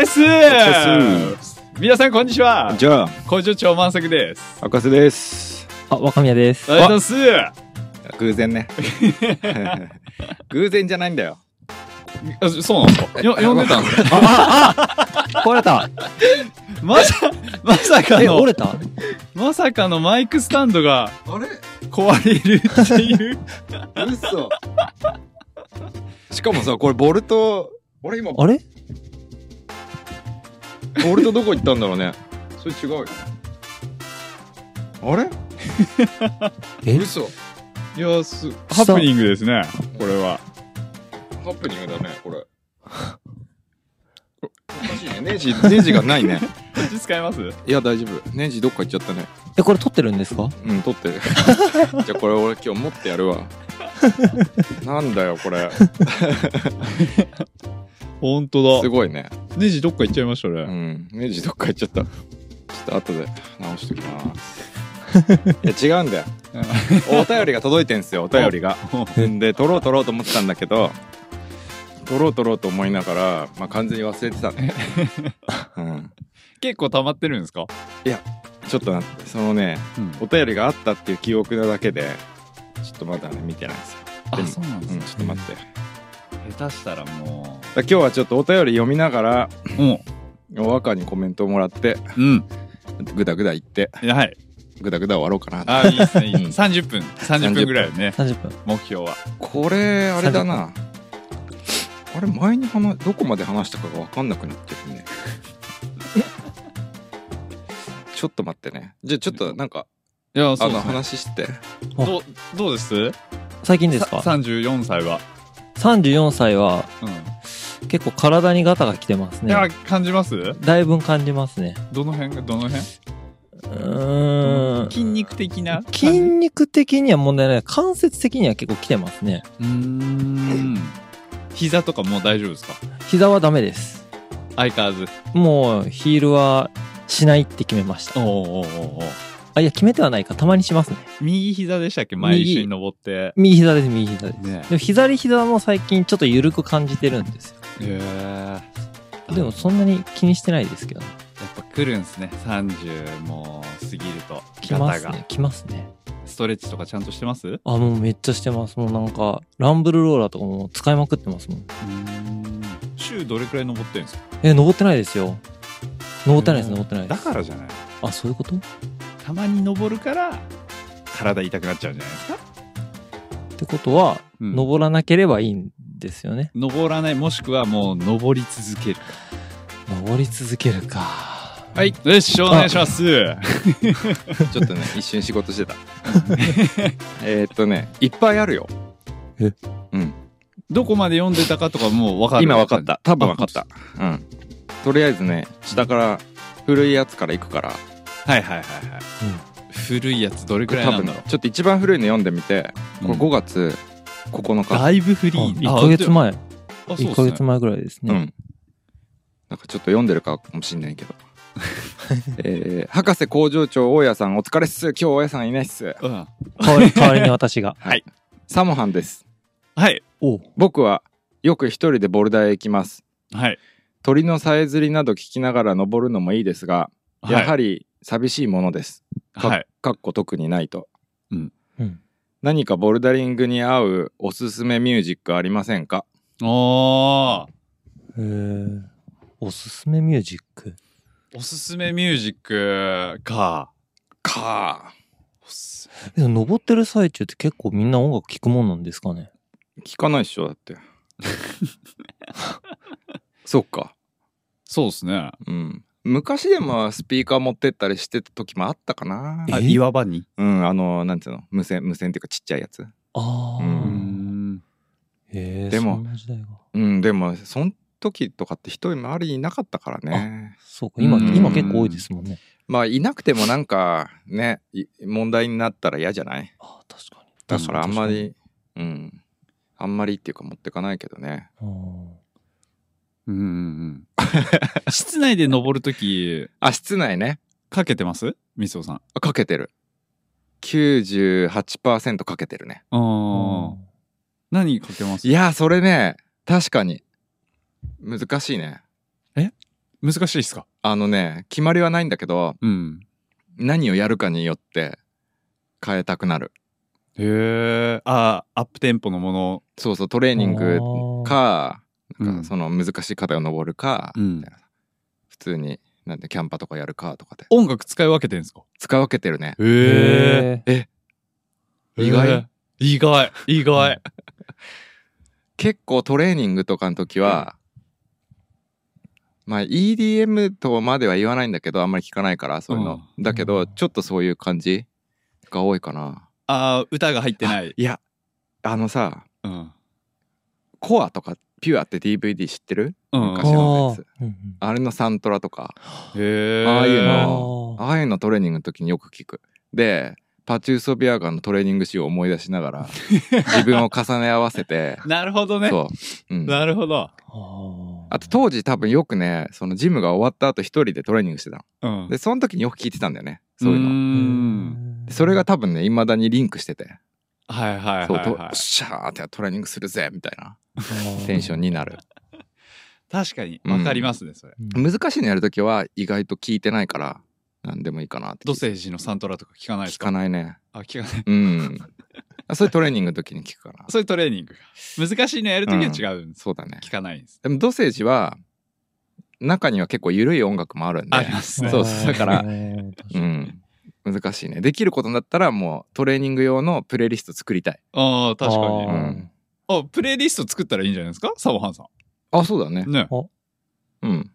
はいお疲れっす。皆さんこんにちは。じゃあ工場長満作です。博士です。あ、若宮です。ありがとうございます。偶然ね。偶然じゃないんだよ。あそうなんですか？よ読んでたんですか？壊れた。まさまさかえ、の折れた？まさかのマイクスタンドがあれ？壊れるっていう。嘘。しかもさこれボルト俺今あれ？ボルトどこ行ったんだろうね。それ違うよ。あれ？え？嘘。いやすハプニングですねこれは。ハプニングだねこれ。おかしいね。ネジネジがないね。こっち使えます？いや大丈夫。ネジどっか行っちゃったね。え、これ撮ってるんですか？うん取ってる。じゃあこれ俺今日持ってやるわ。なんだよこれ 本当だ。すごいね。ネジどっか行っちゃいましたうねん。ネジどっか行っちゃった。ちょっと後で直しときます。いや違うんだよ。お便りが届いてんすよお便りが。で取ろう取ろうと思ってたんだけど取ろう取ろうと思いながら、まあ、完全に忘れてたね、うん、結構溜まってるんですか？ちょっと待って。そのねうん。お便りがあったっていう記憶なだけでちょっとまだね見てないんです。よであもそうなんですね。うんちょっと待って下手したらもだ今日はちょっとお便り読みながらお若にコメントをもらってううん。グダグダ言ってはい。グダグダ終わろうかな。あいいですね。いいうん30分30分ぐらいよね ?30 分。目標は。これあれだな。あれ前に話どこまで話したかが分かんなくなってるね。ちょっと待ってね。じゃあちょっとなんかいやあのそうですね。話して。あどうどうです？最近ですか？さ ?34 歳は ?34 歳はうん結構体にガタが来てますね。いや感じます？だいぶ感じますね。どの辺？がどの辺？うーん。筋肉的な？筋肉的には問題ない。関節的には結構来てますね。うーん膝とかもう大丈夫ですか？膝はダメです。相変わらずもうヒールはしないって決めました。おおおおあ、いや、決めてはないか。たまにしますね。右膝でしたっけ？前右一緒に登って右膝です、右膝です。ねでも左膝も最近ちょっと緩く感じてるんですよ。へえやでもそんなに気にしてないですけどね。っぱ来るんすね30もう過ぎると来ますね。来ますね。ストレッチとかちゃんとしてます？うあ、もうめっちゃしてます。もうなんか、ランブルローラーとかも使いまくってますもん。ーん週どれくらい登ってるんですか？え、登ってないですよ。登ってないです、うん登ってないです。だからじゃないあ、そういうこと？たまに登るから体痛くなっちゃうんじゃないですか、ってことは、うん。登らなければいいんですよね。登らないもしくはもう登り続ける。登り続けるか。はいよしお願いします。ちょっとね一瞬仕事してた。えーっとねいっぱいあるよ。え？うん。どこまで読んでたかとかもう分かる。今分かった。多分分かった。うん。とりあえずね下から古いやつからいくからはいはいはいはい古いやつどれくらい多なんだろ分ちょっと一番古いの読んでみてこれうん5月9う日だいぶフリあー1ヶ月前。あそう1っすねヶ月前ぐらいですね。うん。なんかちょっと読んでるかもしんないけど。えー、博士工場長大家さんお疲れっす。今日大家さんいないっす。うん代わり代わりに私が。はい。サモハンです。はい僕はよく一人でボルダーへ行きます。はい鳥のさえずりなど聞きながら登るのもいいですが、やはりり寂しいものです。か,、はいかっこ特にないと。うん。何かボルダリングに合うおすすめミュージックありませんか？おーへーおすすめミュージック？おすすめミュージックかかおすでも登ってる最中って結構みんな音楽聴くもんなんですかね？聞かないっしょだって。そっか。そうですねうん。昔でもスピーカー持ってったりしてた時もあったかな。あえ？岩場に？うん、あの、なんていうの？無線、無線っていうかちっちゃいやつ。ああ。ううんんへえ。でもそんな時代が。うん、でも、そん時とかって人周りにいなかったからね。そうか。今、うん今結構多いですもんね。まあ、いなくてもなんか、ね、い問題になったら嫌じゃない？ああ、確かに。だからあんま確り、うん。あんまりっていうか持ってかないけどね。かに。うんうんうん 室内で登るときあ、室内ね。かけてます？みそさんあかけてる。98%かけてるね。ああー何かけます？いやー、それね、確かに。難しいね。難しいっすか？あのね決まりはないんだけどうん。何をやるかによって変えたくなるへえ。ああ、アップテンポのもの。そうそうトレーニングかうん。かその難しい課題を登るか、うん。普通になんでキャンパとかやるかとかで。音楽使い分けてんすか？使い分けてるね。へへえ。意外？意外。意外。結構トレーニングとかの時は、まあ EDM とまでは言わないんだけどあんまり聞かないからそういうの、だけどちょっとそういう感じが多いかな。ああ、歌が入ってない。いやあのさうん。コアとかピュアって DVD 知ってる？うん。昔のやつ。あれのサントラとか。ああいうあのー。ああいうのトレーニングの時によく聞く。でパチューソビアガンのトレーニング集を思い出しながら 自分を重ね合わせて。なるほどね。そう、うん、なるほど。あと当時多分よくねそのジムが終わった後一人でトレーニングしてたの。うん。でその時によく聞いてたんだよね。そういうの。それが多分ねいまだにリンクしててはいはいそうとはい。はい。シャーってトレーニングするぜみたいな。テンションになる。確かに。わかりますね、それ。うん難しいのやる時は意外と聞いてないから何でもいいかなって土星人のサントラとか聞かないです聞かかないね。あ、聞かない。うん。そういうトレーニングの時に聞くかなそういうトレーニングが。難しいのやるときは違うんです。そうだね。聞かないんです。でも土星人は中には結構緩い音楽もあるんで。ありますね。そうそうだからうん難しいね。できることだったらもうトレーニング用のプレイリスト作りたい。ああ、確かに。あー。うん。あ、プレイリスト作ったらいいんじゃないですか？サボハンさあそうだね。ん。ね。うん。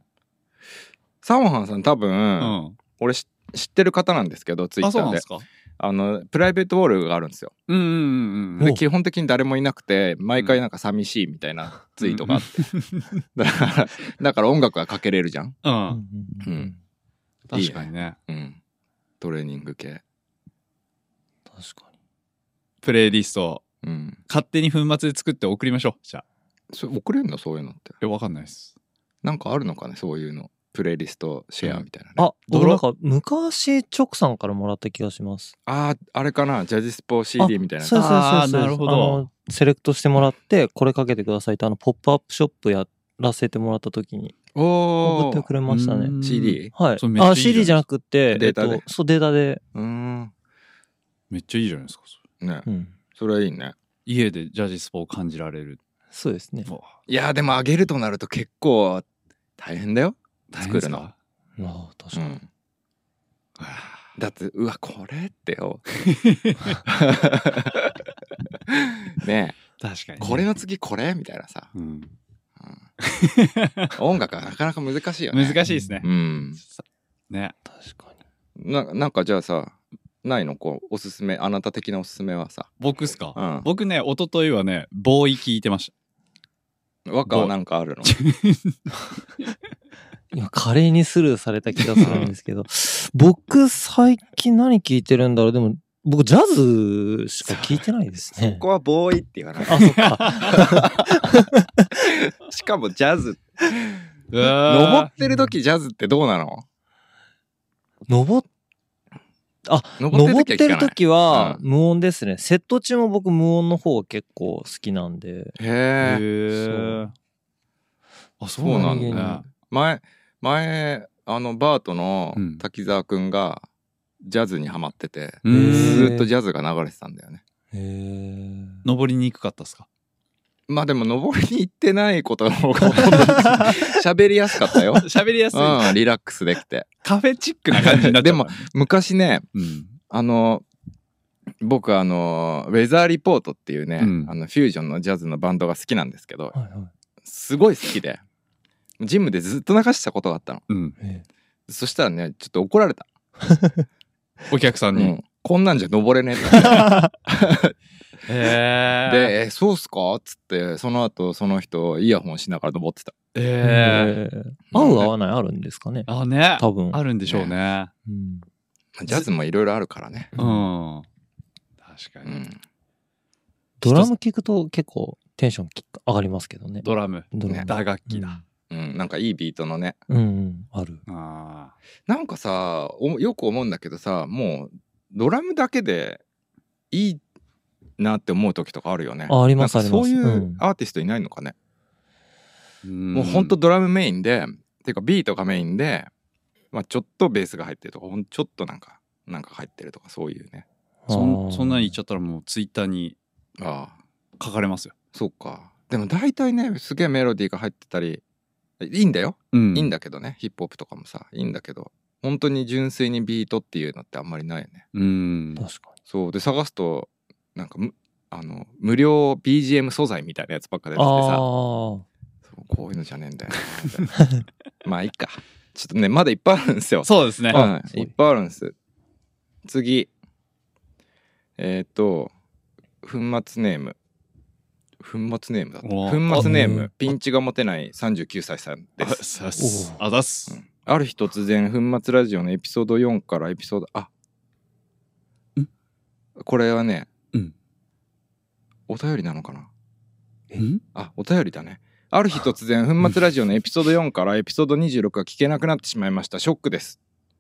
サモハンさん多分、うん。俺し知ってる方なんですけどツイッあ、そうターでなんですか？あのプライベートウォールがあるんですよ。うんうんうんうん。で基本的に誰もいなくて毎回なんか寂しいみたいなツイートがあって、だからだから音楽がかけれるじゃんうん。うんうん。うん。確かにね。うんトレーニング系。確かに。プレイリスト、うん。勝手に粉末で作って送りましょう。じゃあ。それ送れんの？そういうのって。え、わかんないです。なんかあるのかね？そういうの。プレイリストシェアみたいなね、あ、ドロ僕なんか昔チョクさんからもらった気がします。あーあれかな？ジャジスポ CD みたいなそうそうそうそう。あーなるほど。あのセレクトしてもらって、これかけてくださいって、あの、ポップアップショップやらせてもらった時に。お送ってくれましたね。うん。CD はい。いいあ、CD じゃなくて、データで。えっと、そう、データで。うーん。めっちゃいいじゃないですか。それ。ね。うん。それはいいね。家でジャジスポを感じられる。そうですね。いやーでもあげるとなると結構大変だよ。作るの。ああ、確かに。うん。だってうわこれってよ。ね確かに。えこれの次これ？みたいなさ、うん。うん音楽はなかなか難しいよね。難しいですね。う。ん。ね。確かに。ななんかじゃあさないの？こうおすすめあなた的なおすすめはさ。僕っすか、うん。僕ね、一昨日はね、ボーイ聞いてまし和歌はなんかあるの？今、華麗にスルーされた気がするんですけど、僕、最近何聞いてるんだろう？でも、僕、ジャズしか聞いてないですね。こ こはボーイって言わないあ、そっか。しかもジャズた。登ってる時ジャズってどうなの？登っ登登ってる時はう無音ですね。セット中も僕無音の方が結構好きなんで。へへええ。あ、そうそうななんんだね。前前あのバートのうん滝沢くんがジャズにハマってて、ずっとジャズが流れてたんだよね。へえ。登りにくかったっすか？まあでも登りに行ってないことの方がほとんど喋りやすかったよ。喋りやすい。うんリラックスできて。カフェチックな感じになっちゃった。でも、昔ねうん。あの僕あのウェザーリポートっていうね、うん。あのフュージョンのジャズのバンドが好きなんですけどはいはすごい好きでジムでずっと流したことがあったの。うん。そしたらねちょっと怒られた、お客さんに。うん、こんなんじゃ登れねえって へで「えそうっすか?」っつってその後その人イヤホンしながら登ってたえ。へえ。え。合う合わないあるんですかねあ、ね。多分。あるんでしょうね。うんジャズもいろいろあるからねうん。確かに。うんドラム聞くと結構テンションき上がりますけどね。ドラム。ドラム。打楽器だ。うん、なんかいいビートのね。うんうん、ある。ああ。なんかさおよく思うんだけどさもうドラムだけでいいなって思う時とかあるよね。あありますあります。ううん。アーティストいないのかね、ももうほんとドラムメインでていうかビートがメインで、まあ、ちょっとベースが入ってるとかほんちょっとなんかなんか入ってるとかそういうね。そんそんなに言っちゃゃったらもうツイッターにああ書かれますよ。そうか。でも大体ねすげえメロディーが入ってたりいいんだよ、うん。いいんだけどね。ヒップホップとかもさ。いいんだけど。本当に純粋にビートっていうのってあんまりないよね。うん。確かそう。で探すとなんかむあの無料 BGM 素材みたいなやつばっか出てに。きてさ。あそうこういうのじゃねえんだよなみたいなまあいいか。ちょっとねまだいっぱいあるんですよ。そうですね。うん、いっぱいあるんです。次。えっ、と粉末ネーム粉末ネームだ粉末ネーあムピンチが持てない39歳さんであす。あざっす。ある日突然粉末ラジオのエピソード4からエピソードあ。ん。これはね、うん。お便りなのかな？うん？あお便りだね。ある日突然粉末ラジオのエピソード4からエピソード26が聞けなくなってしまいました。ショックです。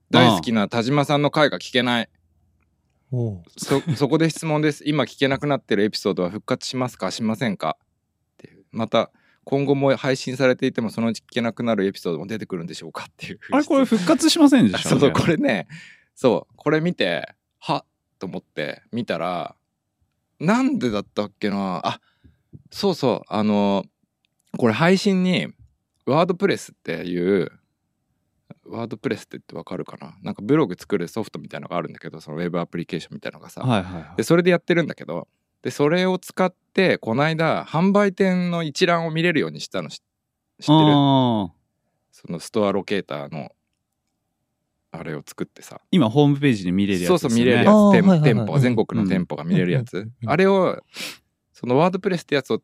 大好きな田島さんの回が聞けないそそこで質問です。今聞けなくなってるエピソードは復活しますか？しませんか？っていう。また今後も配信されていてもそのうち聞けなくなるエピソードも出てくるんでしょうか？っていうあれこれ復活しませんでした そうそうこれね。そう。これ見てはっと思って見たらなんでだったっけな？あそうそう。あのこれ配信にワードプレスっていうワードプレスって言ってわかるかな？なんかブログ作るソフトみたいのがあるんだけどそのウェブアプリケーションみたいのがさ、はいはいはい。で。それでやってるんだけどでそれを使ってこの間販売店の一覧を見れるようにしたのし知ってる？そのストアロケーターのあれを作ってさ。今ホームページで見れるやつそうそう見れるやつ。店はいはいはい。店舗全国の店舗が見れるやつ。うんあれをそのワードプレスってやつを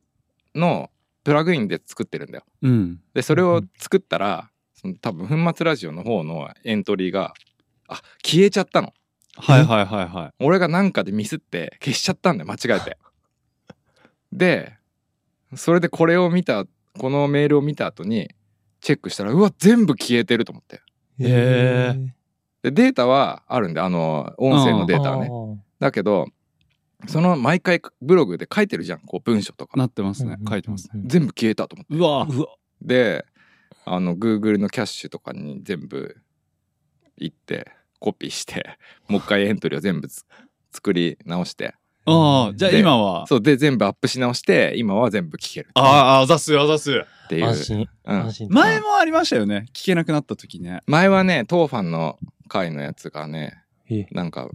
のプラグインで作ってるんだよ。うん。でそれを作ったらその多分粉末ラジオの方のエントリーがあ消えちゃったのはいはいはいはい。俺がなんかでミスって消しちゃったんだよ間違えて でそれでこれを見たこのメールを見た後にチェックしたらうわ全部消えてると思ってへでデータはあるんであの音声のデータはねね。だけどその毎回ブログで書いてるじゃんこう文章とかなってますね。書いてますね。ね。全部消えたと思ってうわうわ。であの Google のキャッシュとかに全部行ってコピーして もう一回エントリーを全部つ作り直してああ、じゃあで今は？そうで全部アップし直して今は全部聞けるああ、あざっすよ、あざっす。っていう、安心。うん安、心。前もありましたよね。聞けなくなった時ね。前はね当ファンの回のやつがねえなんか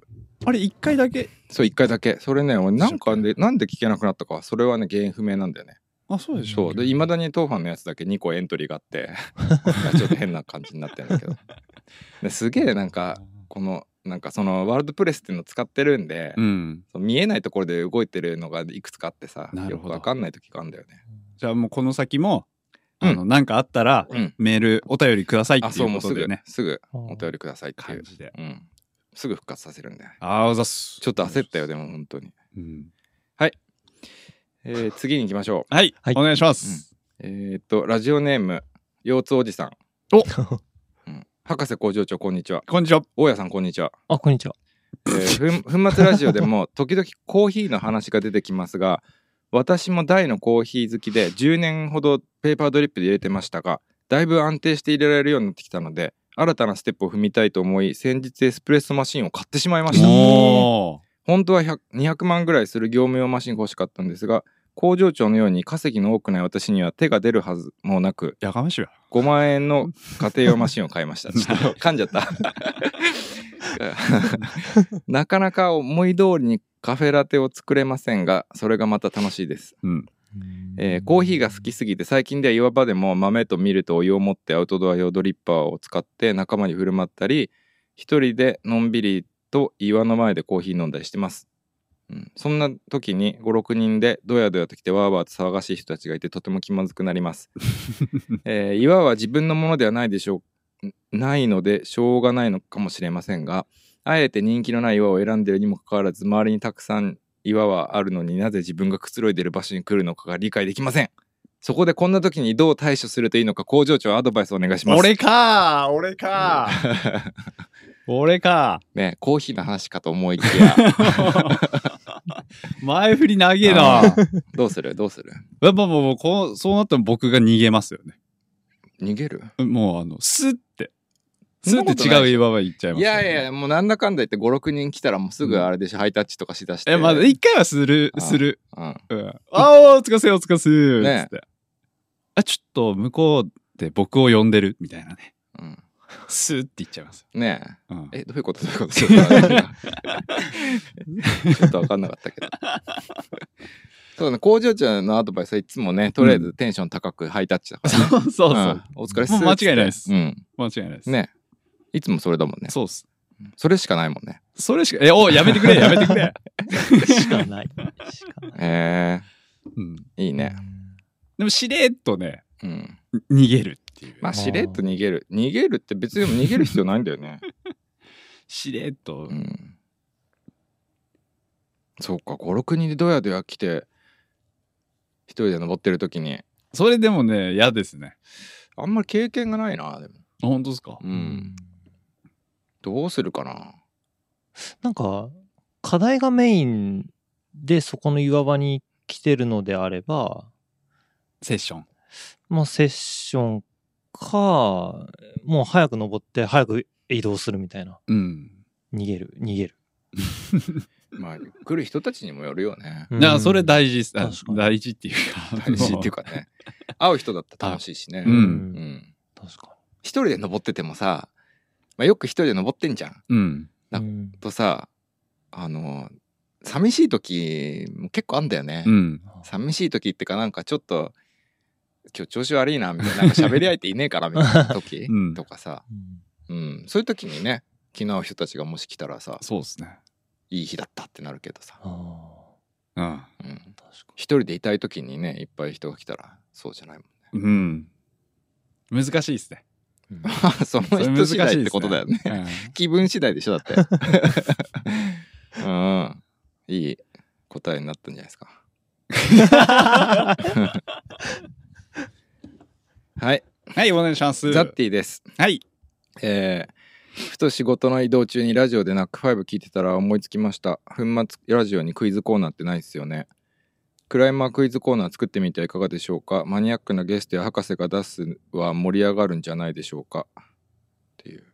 あれ、一回だけ？そう一回だけそれね俺なんかでなんで聞けなくなったかそれはね原因不明なんだよねあ、そうでしょそう。でいまだに当ファンのやつだけ2個エントリーがあって ちょっと変な感じになってるんだけど。ですげえなんかこのなんかそのワールドプレスっていうのを使ってるんで、うん。見えないところで動いてるのがいくつかあってさよなるほど。くわかんない時があるんだよね。じゃあもうこの先も、うん。あの、なんかあったら、うん。メール、お便りくださいってあいそうもうすぐうことでね。すぐお便りくださいっていう、感じで。うん、すぐ復活させるんで。ああ、あざっす。ちょっと焦ったよでも本当に。うん。えー次に行きましょう。はい、はい。お願いします。えーっとラジオネーム腰痛おじさん。お。うん、博士工場長こんにちは。こんにちは。大家さんこんにちは。あ、こんにちは。えー、粉 粉末ラジオでも時々コーヒーの話が出てきますが私も大のコーヒー好きで10年ほどペーパードリップで入れてましたがだいぶ安定して入れられるようになってきたので新たなステップを踏みたいと思い先日エスプレッソマシンを買ってしまいました。本当は100 200万ぐらいする業務用マシンが欲しかったんですが工場長のように稼ぎの多くない私には手が出るはずもなくやかましいわ。5万円の家庭用マシンを買いました。ちょっと噛んじゃった。なかなか思い通りにカフェラテを作れませんが、それがまた楽しいです。うん。えーコーヒーが好きすぎて最近では岩場でも豆とミルとお湯を持ってアウトドア用ドリッパーを使って仲間に振る舞ったり一人でのんびりと岩の前でコーヒー飲んだりしてます、うん、そんな時に56人でドヤドヤと来てワーワーと騒がしい人たちがいてとても気まずくなります、えー岩は自分のものではないでしょう。ないのでしょうがないのかもしれませんがあえて人気のない岩を選んでるにもかかわらず周りにたくさん岩はあるのになぜ自分がくつろいでる場所に来るのかが理解できません。そこでこんな時にどう対処するといいのか工場長アドバイスお願いします。俺かー俺かー 俺か。ねコーヒーの話かと思いきや。前振り長えな。どうする？どうする？やっぱもうこうそうなったら僕が逃げますよね。逃げる？もうあの、スッて。スッて違う岩場行っちゃいますね、やいやいや、もうなんだかんだ言って5、6人来たらもうすぐあれでしょ、ハイタッチとかしだして。え、まだ一回はする、あする。うん。うん。あー、お疲れせお疲れせーねつって。あ、ちょっと向こうで僕を呼んでる？みたいなね。うん。スーって言っちゃいます。ねうん。え。え、どういうこと？どういうこと？ちょっとわかんなかったけど。そうね、工場長のアドバイスはいつもね、とりあえずテンション高くハイタッチだから、ね。そうそうそう。んお疲れっす。間違いないですうん。間違いないです。。ね。いつもそれだもんね。そうっす。それしかないもんね。それしか、え、おやめてくれ、やめてくれ。しかない。しかない。えうん。ー、いいね。でも、しれっとね、うん。逃げるっていう。まあ、しれっと逃げる。逃げるって別に逃げる必要ないんだよね。しれっとう。ん。そうか、5、6人でどやどや来て、一人で登ってる時に、それでもね、嫌ですね。あんまり経験がないな、でも。あ本当ですか？う。。うんどうするかな。なんか、課題がメインでそこの岩場に来てるのであれば、セッション。まあセッションか、もう早く登って早く移動するみたいな。うん。逃げる、逃げる。まあ、来る人たちにもよるよね。うんだからそれ大事大事っていうか。大事っていうかね。会う人だったら楽しいしね。ううんん。確か一人で登っててもさ、まあ、よく一人で登ってんじゃん。うん。あに。うんとさ、あの、寂しい時も結構あんだよね。うん。寂しい時ってかなんかちょっと、今日調子悪いな、みたいな、なんか喋り相手いねえから、みたいな 時うんとかさ、うんうん。そういう時にね、気の合う人たちがもし来たらさ、そうですね。いい日だったってなるけどさ、あうん。うん。一人でいたい時にね、いっぱい人が来たら、そうじゃないもんね。うん。難しいですね。に。そのそれ難しい人次第ってことだよね。気分次第でしょだって。うん。いい答えになったんじゃないですか。はい。はい、お願いします。ザッティです。はい。えーふと仕事の移動中にラジオでナックファイブ聞いてたら思いつきました。粉末ラジオにクイズコーナーってないですよね。クライマークイズコーナー作ってみてはいかがでしょうかマニアックなゲストや博士が出すは盛り上がるんじゃないでしょうかっていう。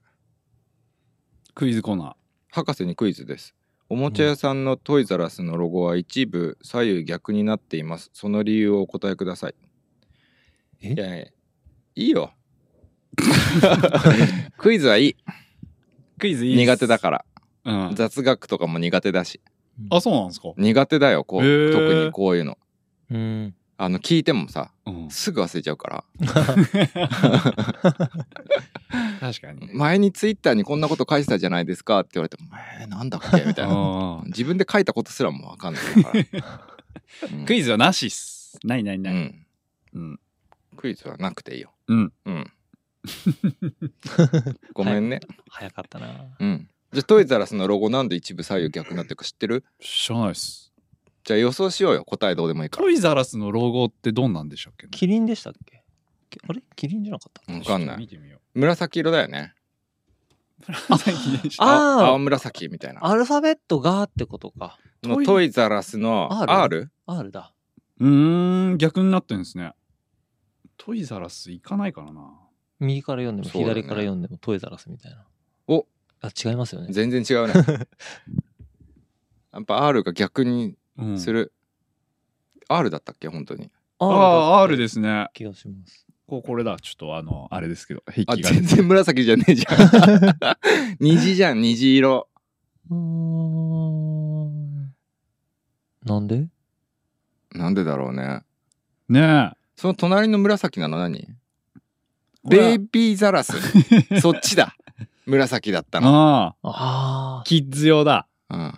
クイズコーナー。博士にクイズです。おもちゃ屋さんのトイザラスのロゴは一部左右逆になっています。その理由をお答えください。え？いやいやいいよ。クイズはいい。クイズいい苦手だから。ら。うん。雑学とかも苦手だし。あ、そうなんですか？苦手だよ、こう。特にこういうの。うん。あの、聞いてもさ、うん。すぐ忘れちゃうから。確かに。前にツイッターにこんなこと書いてたじゃないですかって言われても、えー、なんだっけみたいな。あ自分で書いたことすらもわかんないから。うんークイズはなしっす。ないないない。うん。うん。クイズはなくていいよ。うん。うん。ごめんね。早かったな。うん。じゃあトイザラスのロゴなんで一部左右逆になってるか知ってる？知らないっす。じゃあ予想しようよ。答えどうでもいいからト。イザラスのロゴってどんなんでしたっけ？ねキリンでしたっけ？きあれ？キリンじゃなかった？わかんない。見てみよ紫色だよね。う。紫でした？あ青紫みたいな。アルファベットがってことか。のトイザラスの R？R? R だ。うーん、逆になってんですね。トイザラス行かないからな。右から読んでもそうだね左から読んでもトイザラスみたいな。おあ、違いますよね。全然違うね。やっぱ R が逆にうんする。R だったっけ？本当に。ああ、R でですね。気がします。こうこれだ。ちょっとあの、あれですけど、壁あ、が。全然紫じゃねえじゃん。虹じゃん、虹色。うーん。なんで？なんでだろうね。ねその隣の紫なの何？え。ベイビーザラス。そっちだ。紫だったの。ああ、あキッズ用だ。うん。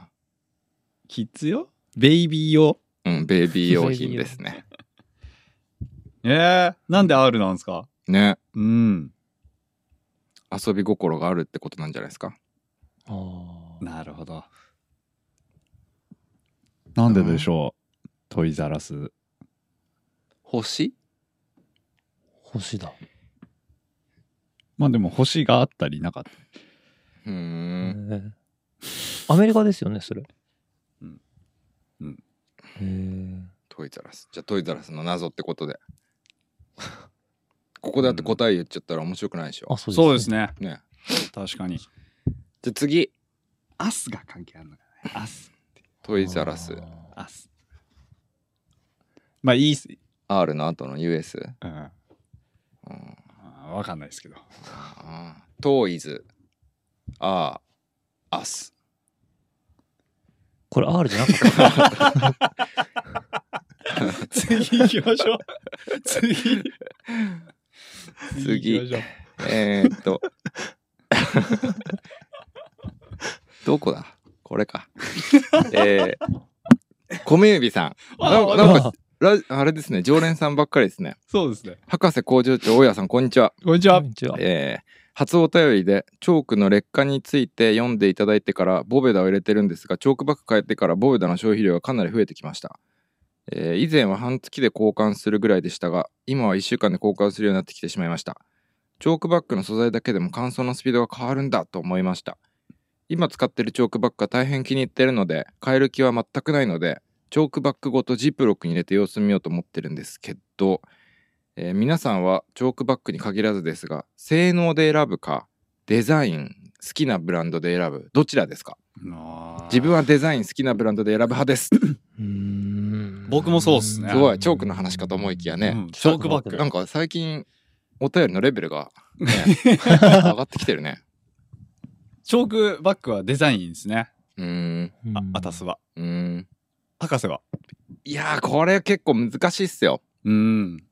キッズ用？ベイビー用？うん、ベイビー用品ですね。ええなんで R なんですか？ね。うん。遊び心があるってことなんじゃないですか？あ。ああ。なるほど。なんででしょう、トイザラス。星？星だ。まあでも星があったりなかった。うーん。アメリカですよね、それ。うんうんへえ。トイザラス。じゃあトイザラスの謎ってことで。ここでだって答え言っちゃったら面白くないでしょあ、。そうです、そうですね。ね。確かに。じゃあ次、 us が関係あるのかね。 us。トイザラス。 us。まあいいっす。R の後の US。うん。うんわかんないですけど。あー toys。あー、 us。これ R じゃなかった次行きましょう。次。次えー、っと。どこだ？これか。えー、米指さん。なんかラあれですね、常連さんばっかりですね。そうですね。博士工場長、大家さん、こんにちは。こんにちはこん。にちは。えー初お便りでチョークの劣化について読んでいただいてからボベダを入れてるんですがチョークバッグ変えてからボベダの消費量がかなり増えてきました、えー以前は半月で交換するぐらいでしたが今は1週間で交換するようになってきてしまいましたチョークバッグの素材だけでも乾燥のスピードが変わるんだと思いました今使ってるチョークバッグが大変気に入ってるので変える気は全くないのでチョークバッグごとジップロックに入れて様子見ようと思ってるんですけど、えー皆さんはチョークバッグに限らずですが性能で選ぶかデザイン好きなブランドで選ぶどちらですか？自分はデザイン好きなブランドで選ぶ派です。僕もそうっすね。すごいチョークの話かと思いきやね、うん。チョークバッグなんか最近お便りのレベルが、ね、上がってきてるね。チョークバッグはデザインですね。うーん。あアタスは。うーん博士は？いやーこれ結構難しいっすようん。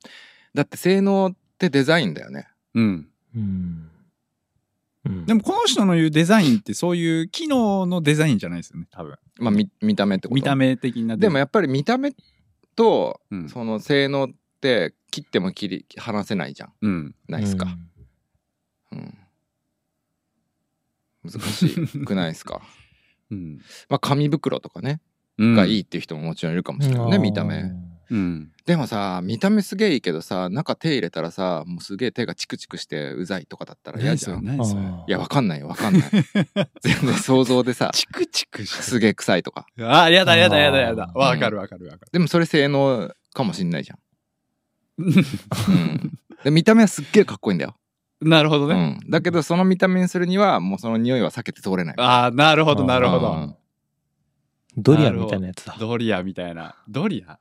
だって性能ってデザインだよねうん。うん。うんでもこの人の言うデザインってそういう機能のデザインじゃないですよね、多分。まあ見見た目ってこと？見た目的な。でもやっぱり見た目とうん。その性能って切っても切り離せないじゃんうん。ないっすか、うん難しくないですか？うん。まあ紙袋とかね、うんがいいっていう人ももちろんいるかもしれないね、見た目。うん。でもさ見た目すげえいいけどさ中手入れたらさもうすげえ手がチクチクしてうざいとかだったら嫌じゃん。いやわかんないよわかんない。全然想像でさチクチクして。すげえ臭いとか。あ、やだやだやだやだ。わかるわかるわかでもそれ性能かもしんないじゃん、る。うん、で見た目はすっげえかっこいいんだよ、なるほどね。うん、だけどその見た目にするにはもうその匂いは避けて通れない。ああ、なるほどなるほど。うんドリアンみたいなやつだ。ドリアみたいな。ドリア？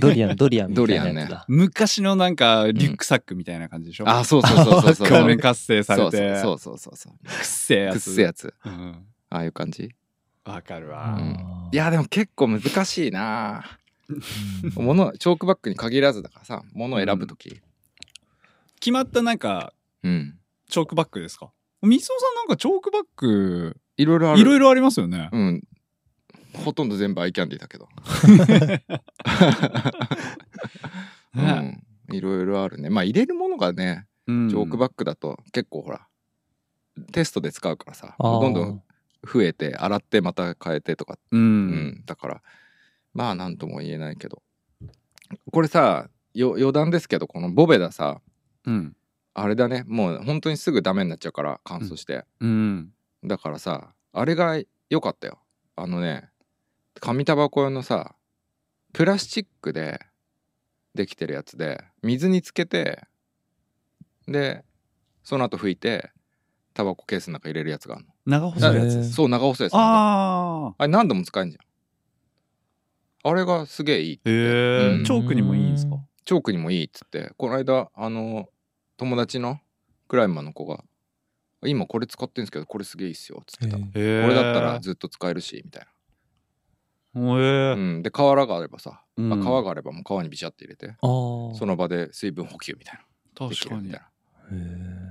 ドリアン、ドリアンみたいなやつだ。昔のなんかリュックサックみたいな感じでしょ、あそうそうそうそうそう。表面活性されて。そうそうそうそうそうくっせえやくっつ。せえやつ。うん。ああいう感じ？わかるうわ。ん。いやでも結構難しいな。うん。ものチョークバッグに限らずだからさ物を選ぶ時。決まったなんか、うん、チョークバッグですか？みつおさんなんかチョークバッグ、いろいろある。いろいろありますよね。うんほとんど全部アイキャンディーだけど。ねうん。いろいろあるね。まあ入れるものがねうん。チョークバッグだと結構ほらテストで使うからさどんどん増えて洗ってまた変えてとか。う。うん。ん、だからまあなんとも言えないけど。これさよ余談ですけどこのボベダさうん。あれだね。もう本当にすぐダメになっちゃうから乾燥して、うん。だからさあれが良かったよ。あのね紙タバコ用のさプラスチックでできてるやつで水につけてでその後拭いてタバコケースの中入れるやつがある長細いやつ。そう長細いやつなんだ。よああれ何度も使えんじゃん。あれがすげえいいあ。へえ、うん。チョークにもいいんですか？チョークにもいいっつって。この間あの友達のクライマーの子が「今これ使ってんですけどこれすげえいいっすよ」っつってた、へこへえ。れだったらずっと使えるしみたいへな、え。うん、で瓦があればさ、うん。あ革があればもう革にビシャって入れてその場で水分補給みたいな。確かに。るみたい。な。へ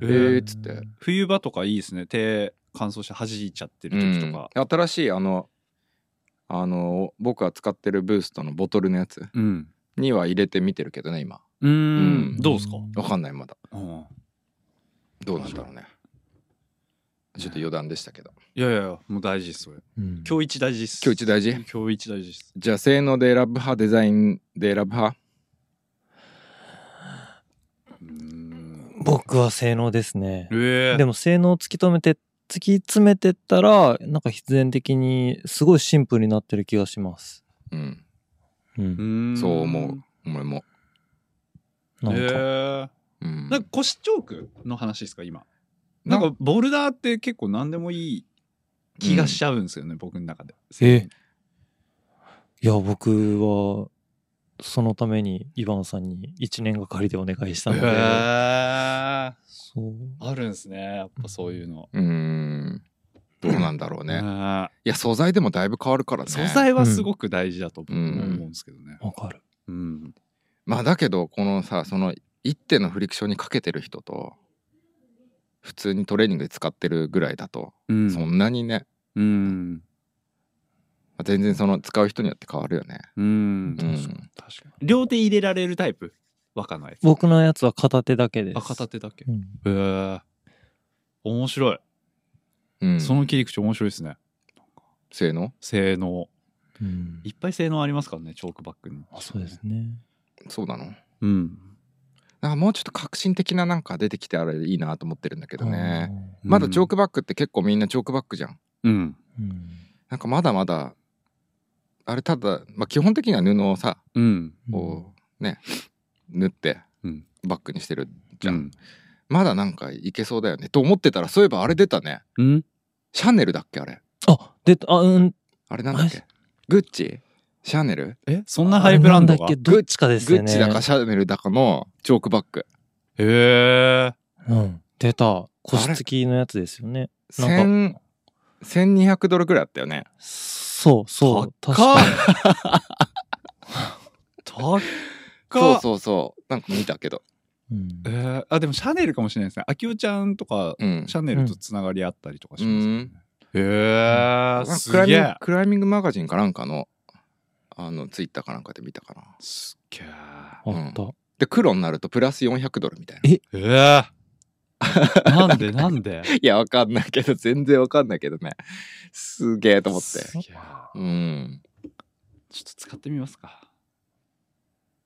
えーーっつって。冬場とかいいですね。手乾燥して弾いちゃってる時とか。うん、新しいあのあの僕が使ってるブーストのボトルのやつうん。には入れてみてるけどね今。うん。ん。どうですか？わかんないまだ。うんどうなんだろうねちょっと余談でしたけどいやいやいや、もう大事です、それ。うん今日一大事です。今日一大事？今日一大事です。じゃあ性能で選ぶ派？デザインで選ぶ派？うーん。僕は性能ですね。ええ。でも性能を突き止めて、突き詰めてったら、なんか必然的にすごいシンプルになってる気がします。うんう。うんーんそう思う。俺もなんか、へえ。うんなんか腰チョークの話ですか今？なんかボルダーって結構何でもいい気がしちゃうんですよね、僕の中で。え。いや、僕は、そのためにイバンさんに1年がかりでお願いしたので、へー。そう。あるんですねやっぱそういうの、うん。どうなんだろうね。ね。いや素材でもだいぶ変わるからね。素材はすごく大事だと思うんですけどね、わかる。うん。まあだけどこのさその一手のフリクションにかけてる人と普通にトレーニングで使ってるぐらいだと、うん。そんなにね。うん。まあ全然その使う人によって変わるよね。うん。うん。確かに。両手入れられるタイプ？若のやつ。僕のやつは片手だけです。あ片手だけ。うん。へえ面白い、うん。その切り口面白いですね。性能？性能。うん。いっぱい性能ありますからねチョークバッグに。あそうですね。そうなの？うんなんかもうちょっと革新的ななんか出てきてあれいいなと思ってるんだけどね。あまだチョークバッグって結構みんなチョークバッグじゃん。うん。なんかまだまだあれただ、まあ、基本的には布をさうん。こうね縫ってうん。バッグにしてるじゃん、うん。まだなんかいけそうだよね。と思ってたらそういえばあれ出たね。うん。シャネルだっけあれ。あ、で、あ、うん。あれなんだっけ。グッチ？シャネル？えそんなハイブランドが？なんだっけどっちかですよね。グッチだかシャネルだかのチョークバッグ。へえうん。出た。腰付きのやつですよね。なん1000 1200ドルぐらいあったよね。そうそう。確かに。高っ。そうそうそう。なんか見たけど。うん。えー、あでもシャネルかもしれないですね。あきおちゃんとかうん。シャネルとつながりあったりとかしますよね、へえなんかすクライミングげえ。クライミングマガジンかなんかのあのツイッターかなんかで見たかな。すっげえあった。で黒になるとプラス400ドルみたいな。え？えー、なんで？なんで？いやわかんないけど全然わかんないけどね。すげえと思って。すげえうん。ちょっと使ってみますか。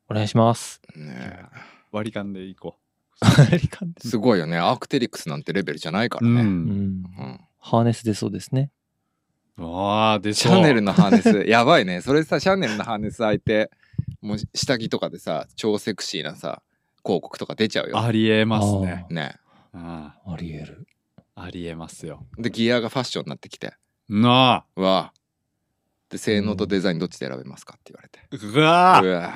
お願いします。ね割り勘でいこえすごいよね。アークテリクスなんてレベルじゃないかう、らね、うん。うん。ハーネス出そうですね。ああでシャネルのハーネス。やばいね。それさシャネルのハーネス相手もう下着とかでさ超セクシーなさ広告とか出ちゃうよ。ありえますね。ね。ああり得る。ありえますよ。でギアがファッションになってきて。なあ。うわで性能とデザインどっちで選べますかって言われて、うわうわ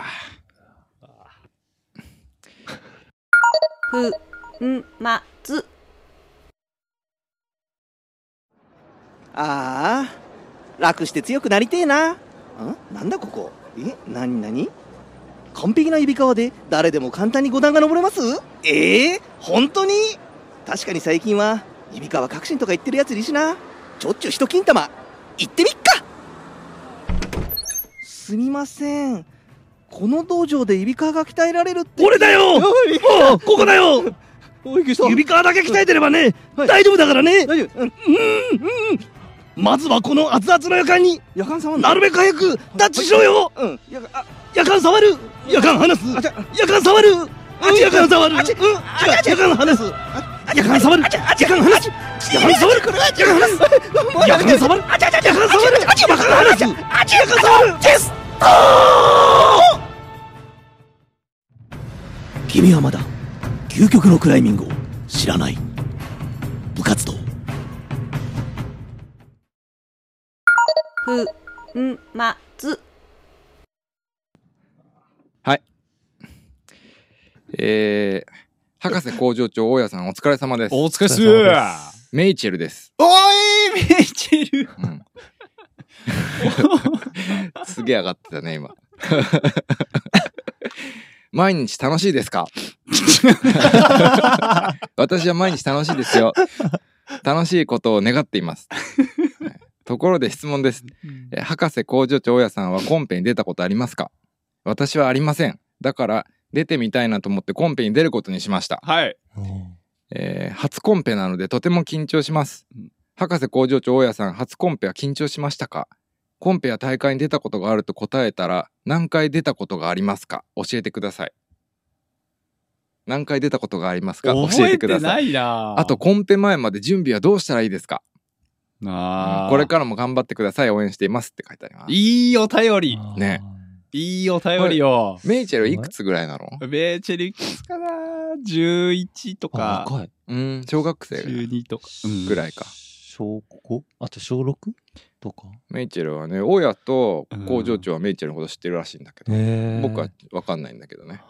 ふんまつああ楽して強くなりてえな。ん？なんだここ？えなになに完璧な指輪で誰でも簡単に五段が登れます？ええ本当に？確かに最近は指輪革新とか言ってるやついるしな。ちょっちゅう一金玉。行ってみっか。すみません。この道場で指輪が鍛えられるって。俺だよ！もうここだよ！指輪だけ鍛えてればね、大丈夫だからね。大丈夫。うん。うんうんまずはこの熱々の夜間に夜間様なるべく早くタッチしろようん。やあ。夜間触る。夜間離す。夜間触る。夜間触る夜間離す。夜間触る。夜間離す。夜間触る。夜間離す。夜間触る。夜間触る。夜間離す。夜間触る。テスト君はまだ究極のクライミングを知らない。部活動ふんまつ。えー、博士工場長大家さんお疲れ様です。お疲れっす。メイチェルです、おいメイチェル。うん、すげえ上がってたね今。毎日楽しいですか？私は毎日楽しいですよ。楽しいことを願っています。はいところで質問です。え博士工場長大家さんはコンペに出たことありますか？私はありません。だから出てみたいなと思ってコンペに出ることにしました。はい。えー初コンペなのでとても緊張します、うん。博士工場長大家さん初コンペは緊張しましたか？コンペや大会に出たことがあると答えたら何回出たことがありますか？教えてください。何回出たことがありますか？教覚ええてください。いなあとコンペ前まで準備はどうしたらいいですか？あー。これからも頑張ってください。応援していますって書いてあります。いいお便り。ね。いいお便りよ。メイチェルいくつぐらいなの？メイチェルいくつかな？11とあか。若い。うん小学生12とか、うん。ぐらいか。小 5? あと小 6? とか？メイチェルはね親と工場長はメイチェルのこと知ってるらしいんだけど、へえ。僕は分かんないんだけどね、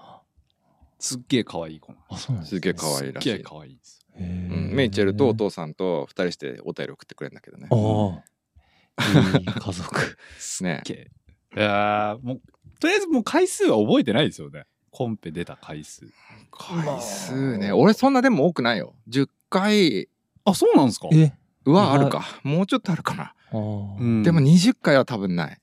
すっげえ可愛い子なんあ、そうなんですすげえ可愛いらしい。すっげえ、可愛いですうん、メイチェルとお父さんと二人してお便り送ってくれるんだけどね。ああ。いい家族。ね。けいやーもうとりあえずもう回数は覚えてないですよね。コンペ出た回数。回数ね。俺そんなでも多くないよ。10回。あそうなんですか？え？はあるか。もうちょっとあるかな、でも20回は多分ない。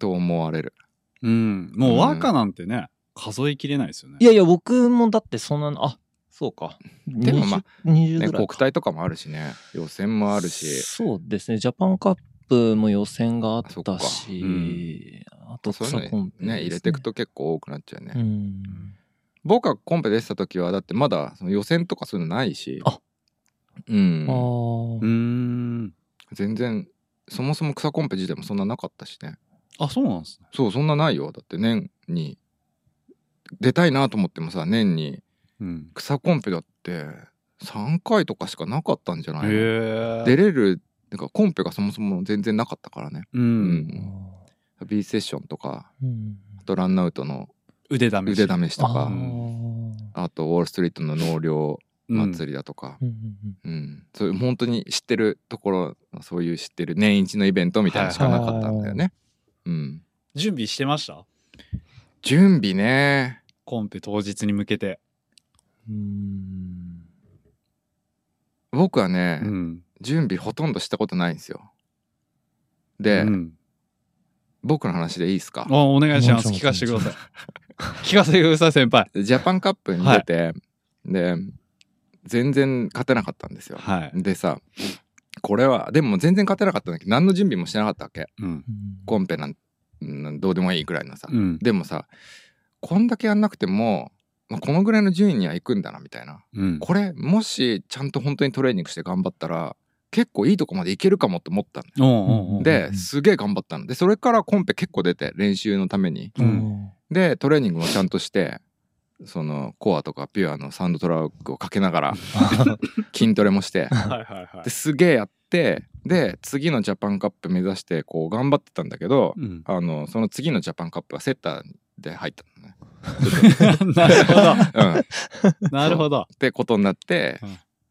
と思われる。うん。もう和歌なんてね、数えきれないですよね。いやいや、僕もだってそんなの、あ、そうか。でもまあ20、20ね。国体とかもあるしね。予選もあるし。そうですね。ジャパンカップも予選があそったし、あとそういう草コンペのね。入れていくと結構多くなっちゃうね、うん。僕がコンペ出てた時はだってまだその予選とかそういうのないし。あ。うん。ああ。うー。ん全然そもそも草コンペ自体もそんななかったしね。あそうなんですね。そうそんなないよ。だって年に出たいなと思ってもさ年にうん。草コンペだって3回とかしかなかったんじゃない出れるなんかコンペがそもそも全然なかったからね。ううん。ん B セッションとかうん。あとランナウトの腕試し。腕試しとあかー。あとウォールストリートの納涼祭りだとか、うん。そういう本当に知ってるところそういう知ってる年一のイベントみたいなのしかなかったんだよね。うん、準備してました？準備ね。コンペ当日に向けてうん。僕はね、ん。準備ほとんどしたことないんですよ。で、うん。僕の話でいいですか？あお願いします。聞かせてください。聞かせてください先輩。ジャパンカップに出て、で全然勝てなかったんですよ。はい。でさこれはでも全然勝てなかったんだけど何の準備もしてなかったわけ。うん。コンペなんどうでもいいぐらいのさ、うん。でもさこんだけやんなくてもまあこのぐらいの順位には行くんだなみたいな。うん。これもしちゃんと本当にトレーニングして頑張ったら結構いいとこまでいけるかもって思ったのよ。おうおうおうですげえ頑張ったの。でそれからコンペ結構出て練習のために。うん。でトレーニングもちゃんとしてそのコアとかピュアのサウンドトラックをかけながら 筋トレもして。はいはいはい。ですげえやってで次のジャパンカップ目指してこう頑張ってたんだけどうん。あのその次のジャパンカップはセッターで入ったのね。なるほど。うん、っなるほど。てことになって、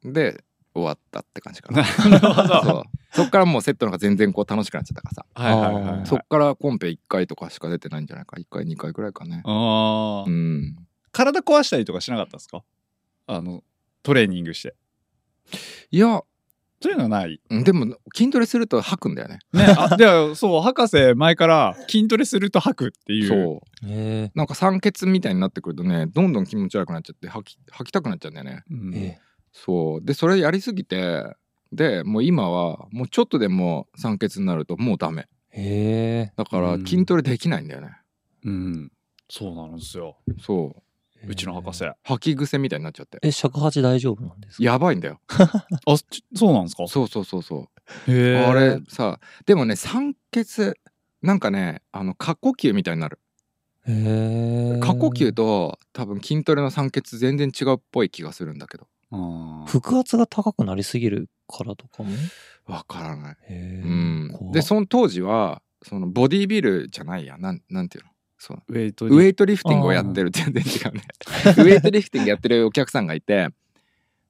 で終わったって感じかな。な。るほど。そう。そっからもうセットの方が全然こう楽しくなっちゃったからさ、はいはいはいはい。そっからコンペ1回とかしか出てないんじゃないか？1回2回ぐらいかね。あー。うん、体壊したりとかしなかったですか？あのトレーニングして。いやそういうのはない。でも筋トレすると吐くんだよね。ねあ でそう博士前から筋トレすると吐くっていう。そう。えなんか酸欠みたいになってくるとねどんどん気持ち悪くなっちゃって吐き吐きたくなっちゃうんだよね。うん。そう。でそれやりすぎてでもう今はもうちょっとでも酸欠になるともうダメ。ー、えだからうん。筋トレできないんだよね、うん。そうなんですよ。そう。ーうちの博士。あ吐き癖みたいになっちゃって。え、尺八大丈夫なんですか？やばいんだよ。ちそうなんですか？そうそうそうそう。へえあれさでもね酸欠なんかねあの過呼吸みたいになる。へえ。過呼吸と多分筋トレの酸欠全然違うっぽい気がするんだけど。うん腹圧が高くなりすぎるからとかも？わからない。へえ。うん。でその当時はそのボディービルじゃないや。なんなんていうの？そう。ウェイトウェイトリフティングをやってる全然違うね。ウェイトリフティングやってるお客さんがいて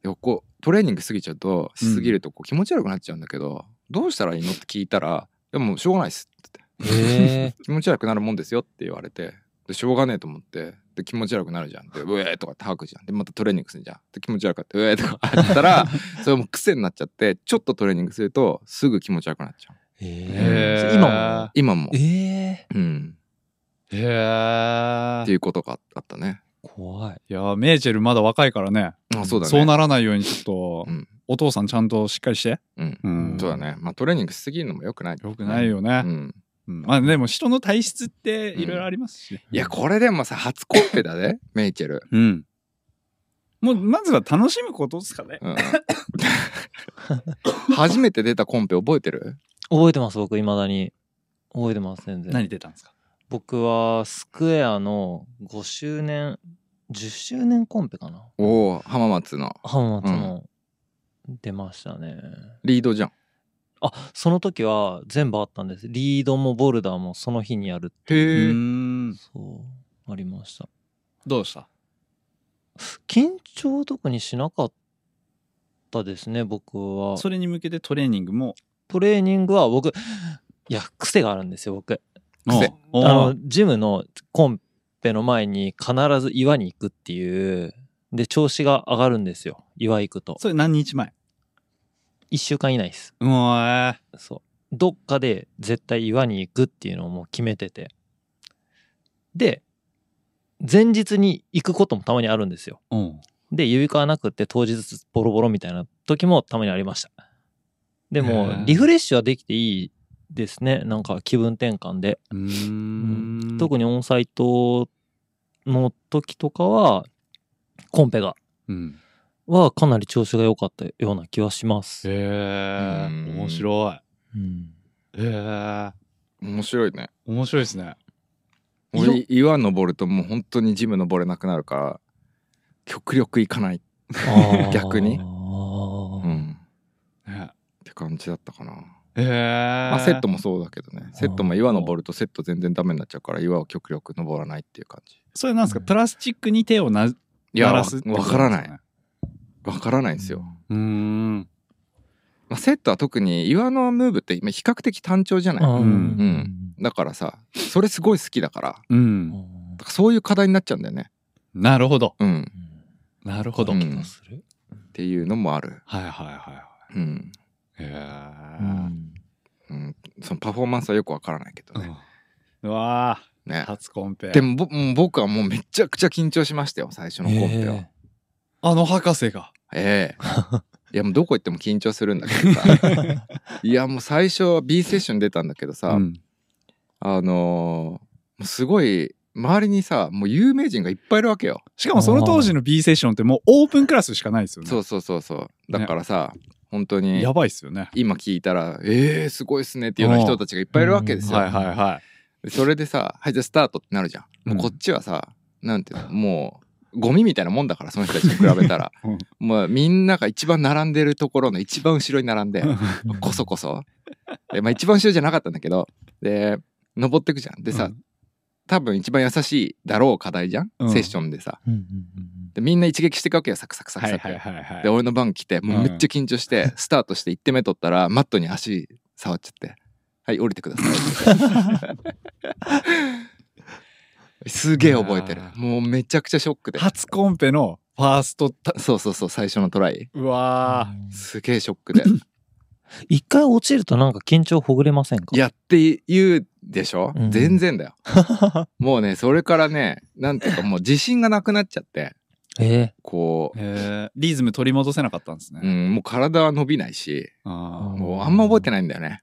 でこうトレーニング過ぎちゃうとしすぎるとこう気持ち悪くなっちゃうんだけど、どうしたらいいのって聞いたら「でもしょうがないっす」って。気持ち悪くなるもんですよって言われてでしょうがねえと思ってで気持ち悪くなるじゃん。でうえーとかって吐くじゃん。でまたトレーニングするじゃん。で気持ち悪くなってうえーとかやったら それもう癖になっちゃってちょっとトレーニングするとすぐ気持ち悪くなっちゃう。へへーえ。今も？今も。ええ。うんへえっていうことがあったね。怖い。いやメーチェルまだ若いからね。あそうだね。そうならないようにちょっと、うん。お父さんちゃんとしっかりして。うん。うん。そうだね。まあトレーニングしすぎるのもよくない。よくないよね、うん。うん。まあでも人の体質っていろいろありますし。ね、いやこれでもさ初コンペだね メイチェル、うん。もうまずは楽しむことですかね。うん、初めて出たコンペ覚えてる？覚えてます、僕、未だに。覚えてます、全然。何出たんですか？僕は、スクエアの5周年10周年コンペかな？おお浜松の。浜松の。出ましたね、リードじゃん。あその時は全部あったんです。リードもボルダーもその日にやるう。へえそうありました。どうした？緊張特にしなかったですね僕は。それに向けてトレーニングも？トレーニングは僕いや癖があるんですよ僕あのジムのコンペの前に必ず岩に行くっていうで調子が上がるんですよ。岩行くと。それ何日前？1週間以内です。うわー。そう。どっかで絶対岩に行くっていうのをもう決めてて。で前日に行くこともたまにあるんですよ。うん。で指輪なくって当日ボロボロみたいな時もたまにありました。でへもー。リフレッシュはできていいですね。なんか気分転換で。うーん。特にオンサイトの時とかはコンペがうん。はかなり調子が良かったような気はします、へえうん。面白い。うん。へえ面白いね。面白いですね。俺岩登るともう本当にジム登れなくなるから極力行かない。逆に。あうーん。ね。って感じだったかなまあセットもそうだけどね。セットも岩登るとセット全然ダメになっちゃうから岩を極力登らないっていう感じ。それなんですか？プラスチックに手をないやわ鳴らすってことわからない。わからないんですよ、うーん。まあ、セットは特に岩のムーブって今比較的単調じゃない、うん。うん。だからさそれすごい好きだから。うん。だからそういう課題になっちゃうんだよね。なるほど。うん。なるほど、うん。っていうのもある。はいはいはうん、えん。うん、そのパフォーマンスはよくわからないけどね、うわー。ね。初コンペ。でも僕はもうめちゃくちゃ緊張しましたよ最初のコンペは、えあの博士が。ええ。いやもうどこ行っても緊張するんだけどさ。いやもう最初は B セッション出たんだけどさ、うん。あのーすごい周りにさもう有名人がいっぱいいるわけよ、しかもその当時の B セッションってもうオープンクラスしかないですよね。そうそうそうそう。だからさ、本当に。やばいっすよね。今聞いたら「えー、すごいっすね」っていうような人たちがいっぱいいるわけですよ、はいはいはでそれでさ「はいじゃあスタート」ってなるじゃん。もうこっちはさ、なんていうのもうゴミみたいなもんだからその人たちに比べたら、うん。もうみんなが一番並んでるところの一番後ろに並んでこそこそ。で、まあ、一番後ろじゃなかったんだけどで登ってくじゃん。でさ、うん多分一番優しいだろう課題じゃん、うん。セッションでさ。うんうんでみんな一撃していくわけよサクサクサクサク、はいはいはいで俺の番来てもうめっちゃ緊張して、スタートして1手目取ったらマットに足触っちゃって「はい降りてください」すげえ覚えてる。もうめちゃくちゃショックで。初コンペのファーストタそうそうそう最初のトライ。うわすげえショックで一回落ちるとなんか緊張ほぐれませんか？やって言うでしょ、うん。全然だよ。もうねそれからねなんていうかもう自信がなくなっちゃって。えこーへーリズム取り戻せなかったんですね。う、うん、もう体は伸びないし。あもうあんま覚えてないんだよね。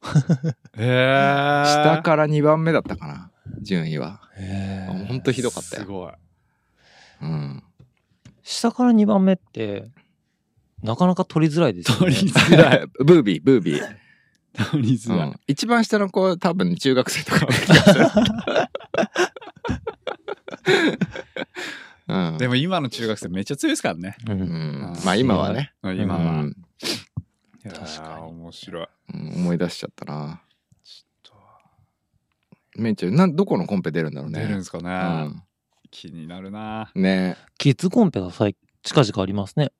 え。下から2番目だったかな順位は。え。ーほんとひどかったよ。すごい。うん。下から2番目ってなかなか取りづらいですよね。取りづらい。ブービーブービー、取りづらい。うん、一番下の子多分中学生とか うん。でも今の中学生めっちゃ強いですからね。ううん。んまあ今はね。今は、うん。いやー確かに。面白い。うん思い出しちゃったな。メイちゃんなんどこのコンペ出るんだろうね。出るんですかね、うん。気になるな。ね。キッズコンペが最近々ありますね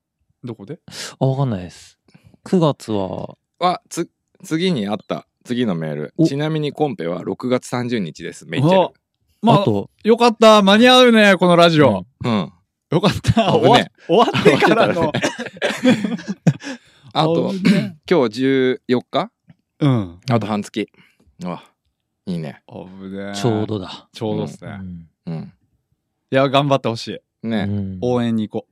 どこで？あわかんないです。9月は。あつ次にあった。次のメール。お。ちなみにコンペは6月30日です。メイチェおまああと。よかった。間に合うねこのラジオ、うん。ルうん。よかった。終わ終わってからの。あと危ね今日14日？うん。あと半月。うわ。いいね。危ねちょうどだ、ちょうどですね、うん。うん。いや頑張ってほしい。ね、うん。応援に行こ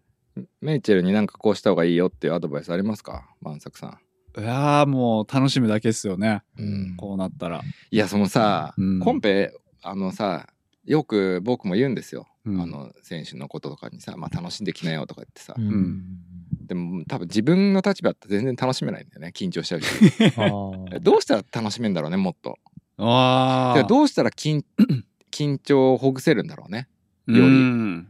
メイチェルになんかこうした方がいいよっていうアドバイスありますか？万作さん。ういやーもう楽しむだけですよね、うん。こうなったら、いやそのさ、うん。コンペあのさよく僕も言うんですよ、うん。あの選手のこととかにさ、まあ、楽しんできなよとか言ってさ、うん。でも多分自分の立場だったら全然楽しめないんだよね緊張しちゃうしどうしたら楽しめんだろうねもっと。あどうしたら緊 緊張をほぐせるんだろうね。より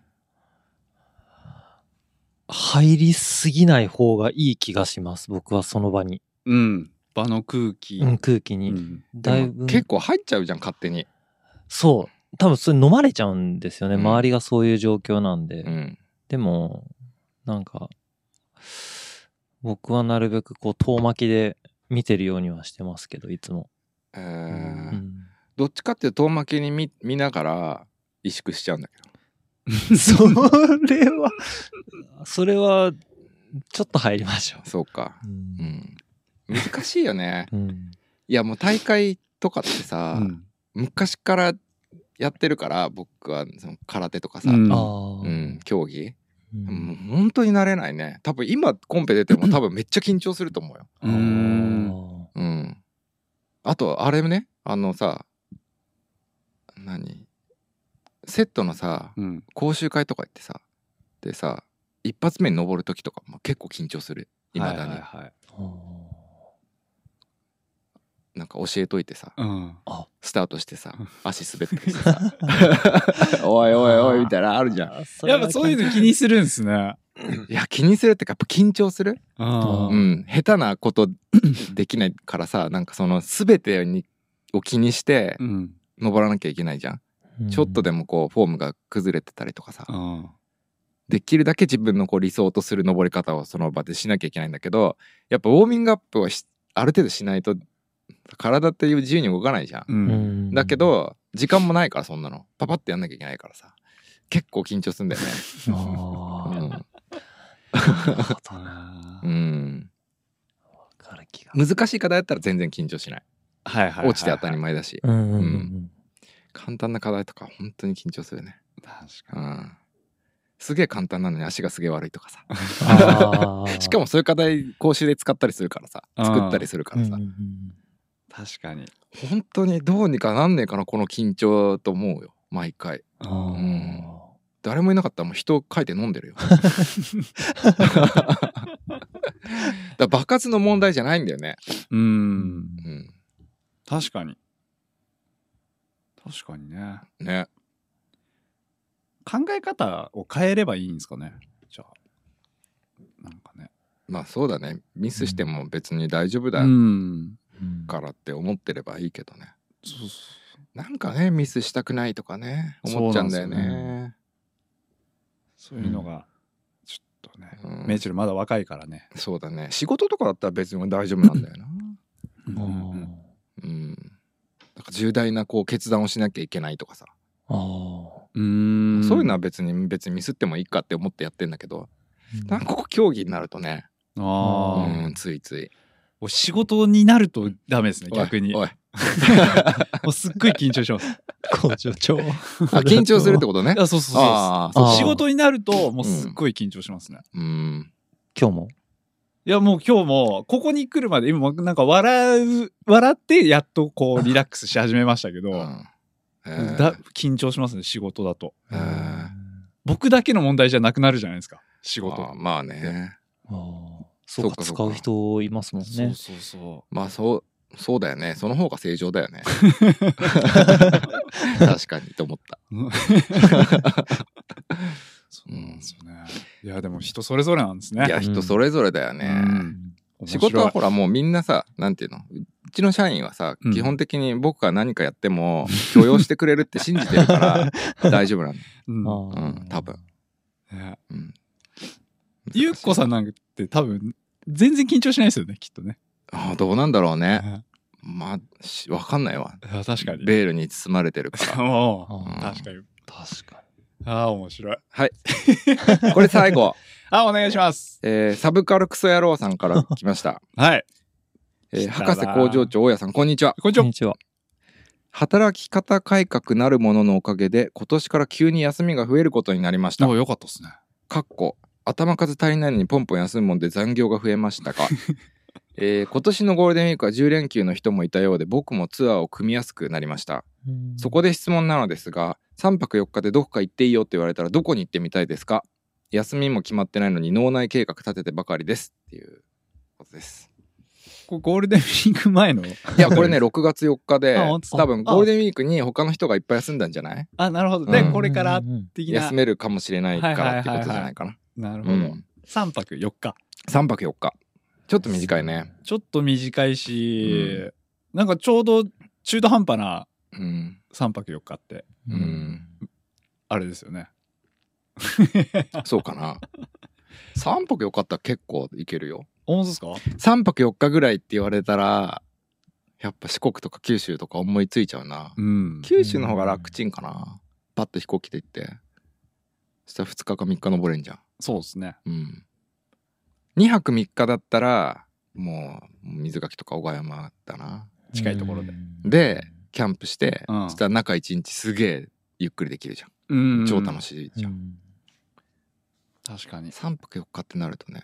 入りすぎない方がいい気がします。僕はその場に。うん。場の空気。うん、空気に。うんだいぶ。結構入っちゃうじゃん、勝手に。そう。多分それ飲まれちゃうんですよね。うん周りがそういう状況なんで。うん。でも、なんか、僕はなるべくこう遠巻きで見てるようにはしてますけど、いつも。えうーん、どっちかっていうと遠巻きに見見ながら萎縮しちゃうんだけど。それは、それは、ちょっと入りましょそうか。う。う。うんん。難しいよね。うん。いやもう大会とかってさ、うん昔からやってるから僕はその空手とかさ、うんああ。うん競技、うんもう本当になれないね多分今コンペ出ても多分めっちゃ緊張すると思うようーんうんあとあれねあのさ何？セットのさうん。講習会とか行ってさでさ一発目に登る時とかも結構緊張する。いまだに、はいはいなんか教えといてさうん。スタートしてさ 足滑ったりしてさ。おいおいおいみたいなのあるじゃん。やっぱそういうの気にするんですね。いや気にするってかやっぱ緊張する？あうん、下手なことできないからさなんかその全てにを気にしてうん。登らなきゃいけないじゃん、うんちょっとでもこうフォームが崩れてたりとかさ、うん。できるだけ自分のこう理想とする登り方をその場でしなきゃいけないんだけどやっぱウォーミングアップをしある程度しないと体っていう自由に動かないじゃん、う。うん。んだけ、ど時間もないからそんなの。パパってやんなきゃいけないからさ。結構緊張するんだよね。ああ、なるほどな。うん。難しい課題だったら全然緊張しない。はいはいはいはい。落ちて当たり前だし。うんうんううん簡単な課題とか本当に緊張するね。確かうん。すげえ簡単なのに足がすげえ悪いとかさ。しかもそういう課題講習で使ったりするからさ。うん作ったりするからさ。うんうんうん。に。確かに。本当にどうにかなんねえかなこの緊張と思うよ。毎回。あー。ん。誰もいなかったらもう人書いて飲んでるよ。だから爆発の問題じゃないんだよね。うん。うん。確かに。確かにね。ね。考え方を変えればいいんですかね？じゃあ。なんかね。まあそうだね。ミスしても別に大丈夫だからって思ってればいいけどね。そうそうなんかねミスしたくないとかね思っちゃうんだよね。そういうのが、ちょっとね、うん。メイチェルまだ若いからね。そうだね。仕事とかだったら別に大丈夫なんだよな。あうん。ーうんなんか重大なこう決断をしなきゃいけないとかさ。うん。そういうのは別に別にミスってもいいかって思ってやってんだけど、なんかここ競技になるとね、ああ、うん、ついつい。仕事になるとダメですね、逆に。おい。もうすっごい緊張します。長。あ緊張するってことね。あそうそうそうあそう。あー仕事になるともうすっごい緊張しますね。うん。今日も？いやもう今日もここに来るまで今もなんか笑う笑ってやっとこうリラックスし始めましたけど、うん。えー。だ緊張しますね仕事だと。えー。僕だけの問題じゃなくなるじゃないですか仕事。あまあね。ああ。そうか、使う人いますもんね。そうそうそまあそうそうだよね。その方が正常だよね。確かにと思った。うそうなんですよね。いやでも人それぞれなんですね。いや人それぞれだよね、うん。仕事は面ほらもうみんなさなんていうのうちの社員はさ、うん。基本的に僕が何かやっても許容してくれるって信じてるから 大丈夫なん。だ、白いうん多分、ねうん、ゆうこさんなんて多分全然緊張しないですよねきっとね。あーどうなんだろうね。ね。まあしわかんないわ。確かに。ベールに包まれてるか ら。確かに。確かああ面白い。これ最後、あお願いします。えーサブカルクソ野郎さんから来ました、はい。えー博士工場長大家さんこんにちは。こんにちは。こんにちは。働き方改革なるもののおかげで今年から急に休みが増えることになりました。およかったですね。かっこ頭数足りないのにポンポン休むもんで残業が増えましたが、えー今年のゴールデンウィークは10連休の人もいたようで僕もツアーを組みやすくなりました。そこで質問なのですが3泊4日でどこか行っていいよって言われたらどこに行ってみたいですか？休みも決まってないのに脳内計画立ててばかりですっていうことです。これゴールデンウィーク前の？いやこれね 6月4日で多分ゴールデンウィークに他の人がいっぱい休んだんじゃない？あなるほど。で、うん。これからうん的な。休めるかもしれないから。ってことじゃない。かななるほど、うん。3泊4日。3泊4日。ちょっと短いね。ちょっと短いし、なんかちょうど中途半端なうん3泊4日って。うん。あれですよね。そうかな。3泊4日ったら結構いけるよ。本当ですか？3泊4日ぐらいって言われたらやっぱ四国とか九州とか思いついちゃうな。うん。九州の方が楽ちんかな。パッと飛行機で行って。そしたら2日か3日登れんじゃん。そうですね。うん。2泊3日だったらもう水垣とか小川山だな。近いところで。でキャンプして、うん。そしたら中1日すげえゆっくりできるじゃん、うん超楽しいじゃん、うん。確かに。3泊4日ってなるとね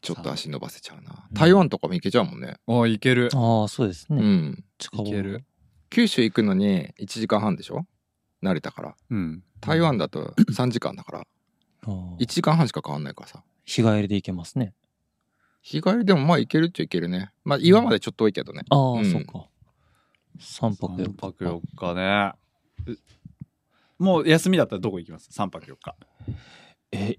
ちょっと足伸ばせちゃうな。うん台湾とかも行けちゃうもんね。あいける。ああ、そうですうね。ん。近場いける。九州行くのに1時間半でしょ？成田から。うん。台湾だと3時間だから。ああ。1時間半しか変わんないからさ。日帰りで行けますね。日帰りでもまあ行けるっちゃ行けるね。まあ岩までちょっと遠いけどね。ああ、うん。そうか。3泊4 3日。泊4日ね。うもう休みだったらどこ行きます？3泊4日。え、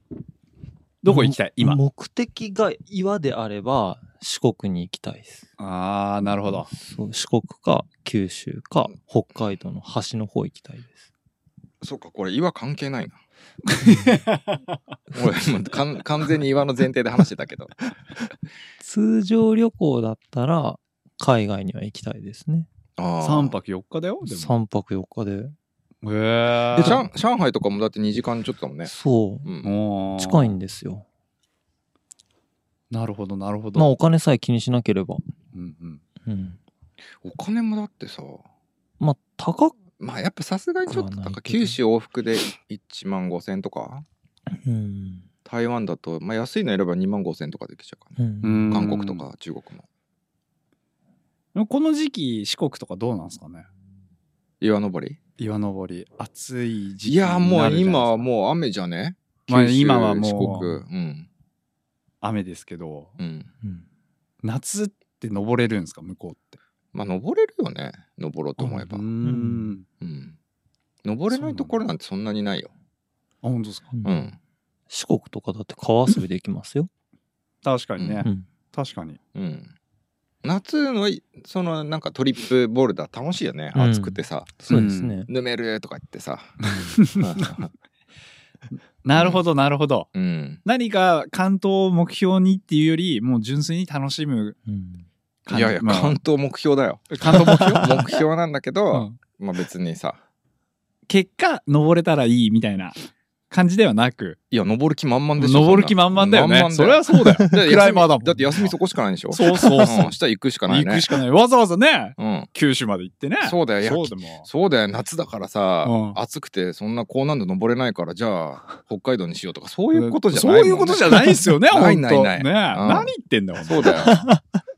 どこ行きたい？今。目的が岩であれば四国に行きたいです。ああなるほど。そう四国か九州か北海道の端の方行きたいです。そうかこれ岩関係ないな俺もうかん完全に岩の前提で話してたけど通常旅行だったら海外には行きたいですね。あー3泊4日だよでも3泊4日で。へえで上上海とかもだって2時間ちょっとだもんね、そう。うん、近いんんですよ。なるほどなるほどまあお金さえ気にしなければ。うんうんうん。お金もだってさまあ高く、まあやっぱさすがにちょっとなんか九州往復で1万5千とか？うん。台湾だと、まあ、安いの選べば2万5千とかできちゃうからね、うん。韓国とか中国も。この時期四国とかどうなんですかね？岩登り？岩登り。暑い時期いやもう今はうもう雨じゃね？まあ今はもう四国。うん。雨ですけど。うん。うん。夏って登れるんですか？向こうってまあ登れるよね登ろうと思えば。ううん、ん。登れないところなんてそんなにないよ。あ本当ですか？うん。うん。四国とかだって川遊びできますよ。確かにね、うん。確かに。うん。夏のいそのなんかトリップボルダー楽しいよね、うん。暑くてさ。そうですね「ぬめる」とか言ってさ。なるほどなるほど。うん。何か関東を目標にっていうよりもう純粋に楽しむうん。いやいやまあ。関東目標だよ。関東目標？目標なんだけど、うん。まあ別にさ。結果登れたらいいみたいな感じではなく。いや登る気満々でしょ登る気満々だよね。それはそうだよ。クライマーだもん。だって休みそこしかないでしょ？そうそうそう。うん。したら行くしかないね。行くしかない。わざわざねうん。九州まで行ってね。そうだよ。いやそうでもそうだよ。夏だからさ、うん。暑くてそんな高難度登れないからじゃあ北海道にしようとかそういうことじゃないもん、ね、そういうことじゃないですよねない本当ない。ないね。うん。何言ってんだよそうだよ、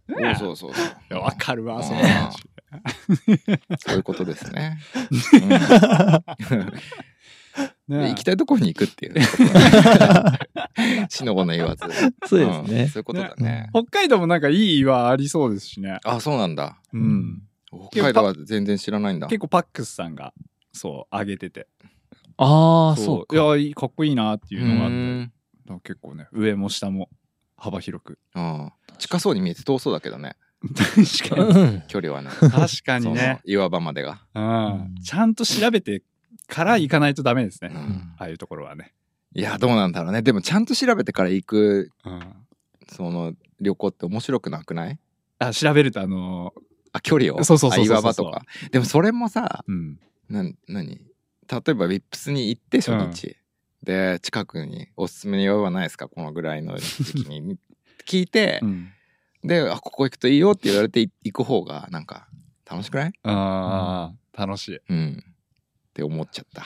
ね。そうそうそうわかるわうん。その話。そういうことですね、うん。ね行きたいところに行くっていう しのごの言わず。そうですね。ん。そういうことだね。北海道もなんかいい岩ありそうですしね。あそうなんだ。うん。北海道は全然知らないんだ。結構パックスさんがそう上げてて。ああ、そう。か。いやかっこいいなっていうのがあって。結構ね上も下も幅広く。ああ近そうに見えて遠そうだけどね。確かに。うん。距離はね。確かにね。岩場までが、うん。ちゃんと調べてから行かないとダメですね、うん。ああいうところはね、いやどうなんだろうね。でもちゃんと調べてから行くうん、その旅行って面白くなくない？あ調べるとあのあ距離を？そうそうそうそうあ岩場とか。でもそれもさーうん。なん何？例えばウィップスに行って初日、で近くにおすすめの岩場ないですか？このぐらいの時期に聞いてう、ん。であここ行くといいよって言われて行く方がなんか楽しくない？あー楽しい。うん。って思っちゃった。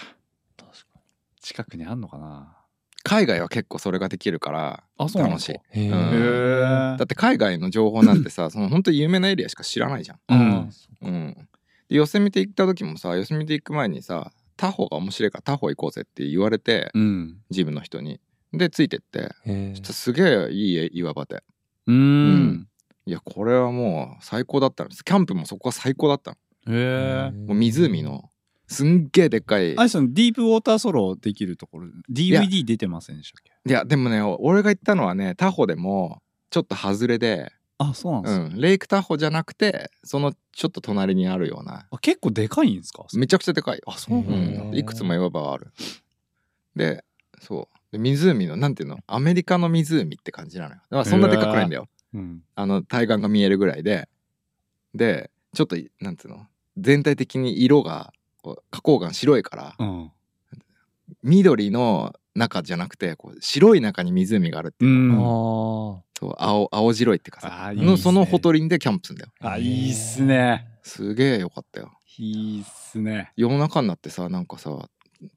近くにあんのかな？海外は結構それができるからあそうなん楽しい。うん。へだって海外の情報なんてさ その本当に有名なエリアしか知らないじゃん。うん。うん、でヨセミテ行った時もさヨセミテ行く前にさ他方が面白いから他方行こうぜって言われてうん。ジムの人にでついてって。すげえいい岩場で。うーん。いやこれはもう最高だったんですキャンプもそこは最高だったの。へえもう湖の。すんげえでっかい。あれそのディープウォーターソロできるところ。DVD 出てませんでしたっけ？いやでもね俺が行ったのはねタホでもちょっと外れで、あそうなんでうすか、ん、レイクタホじゃなくてそのちょっと隣にあるような。あ結構でかいんですか？めちゃくちゃでかいよ。あそうなんだ、うん、いくつも岩場がある。でそう。で湖のなんていうの？アメリカの湖って感じなのよ。だからそんなでかくないんだよ、うん。あの対岸が見えるぐらいで。でちょっとなんていうの？全体的に色が花崗岩白いからうん。緑の中じゃなくてこう白い中に湖があるっていうう、ん。そう青青白いっていうかさのそのほとりんでキャンプするんだよ。あいいっすね。すげえよかったよ。いいっすね。夜中になってさなんかさ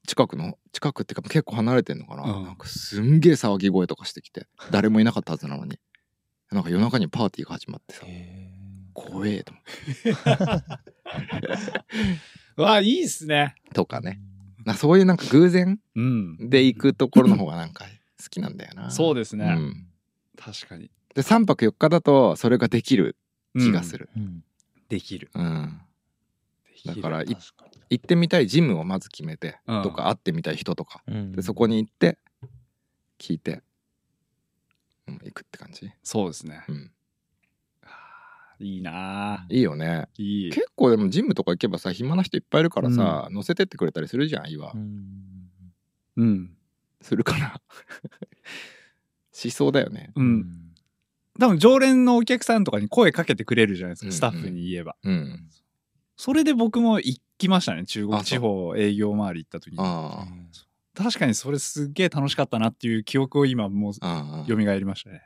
近くの近くっていうか結構離れてんのかな、うん。なんかすんげえ騒ぎ声とかしてきて誰もいなかったはずなのに。なんか夜中にパーティーが始まってさ。怖えと思って わあいいっすね。とかね。なそういうなんか偶然うん。で行くところの方がなんか好きなんだよな。そうですね、うん。確かに。で3泊4日だとそれができる気がする、うん。できる。うん。だからか行ってみたいジムをまず決めて、うん。とか会ってみたい人とか。うん。でそこに行って聞いて、うん、行くって感じ、そうですね。うん、いいなあいいよね。いい。結構でもジムとか行けばさ暇な人いっぱいいるからさ、乗せてってくれたりするじゃん岩、うん。うん。するかな しそうだよね。うん。多分常連のお客さんとかに声かけてくれるじゃないですか、うん。スタッフに言えば。うんそれで僕も行きましたね中国地方営業周り行った時に。あ確かにそれすっげえ楽しかったなっていう記憶を今もうあああ蘇りましたね。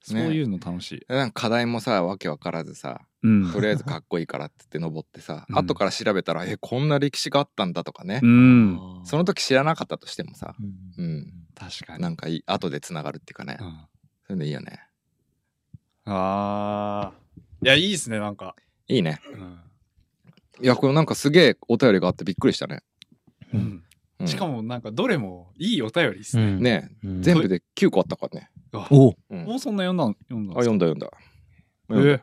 そういうの楽しい、なんか課題もさわけわからずさうん。とりあえずかっこいいからって言って登ってさ、うん。後から調べたらえこんな歴史があったんだとかね、うん。その時知らなかったとしてもさ、うん。うん、確かに。なんかいい後でつながるっていうかね、うん。そういうのいいよね。あー。いやいいですねなんか、いいね。うん。いやこれなんかすげえお便りがあってびっくりしたね、うん。うん。しかもなんかどれもいいお便りですね、うん。ねうん。全部で9個あったからね、お。うん。もうそんな読んだ読んだあ読んだ読んだ。えー。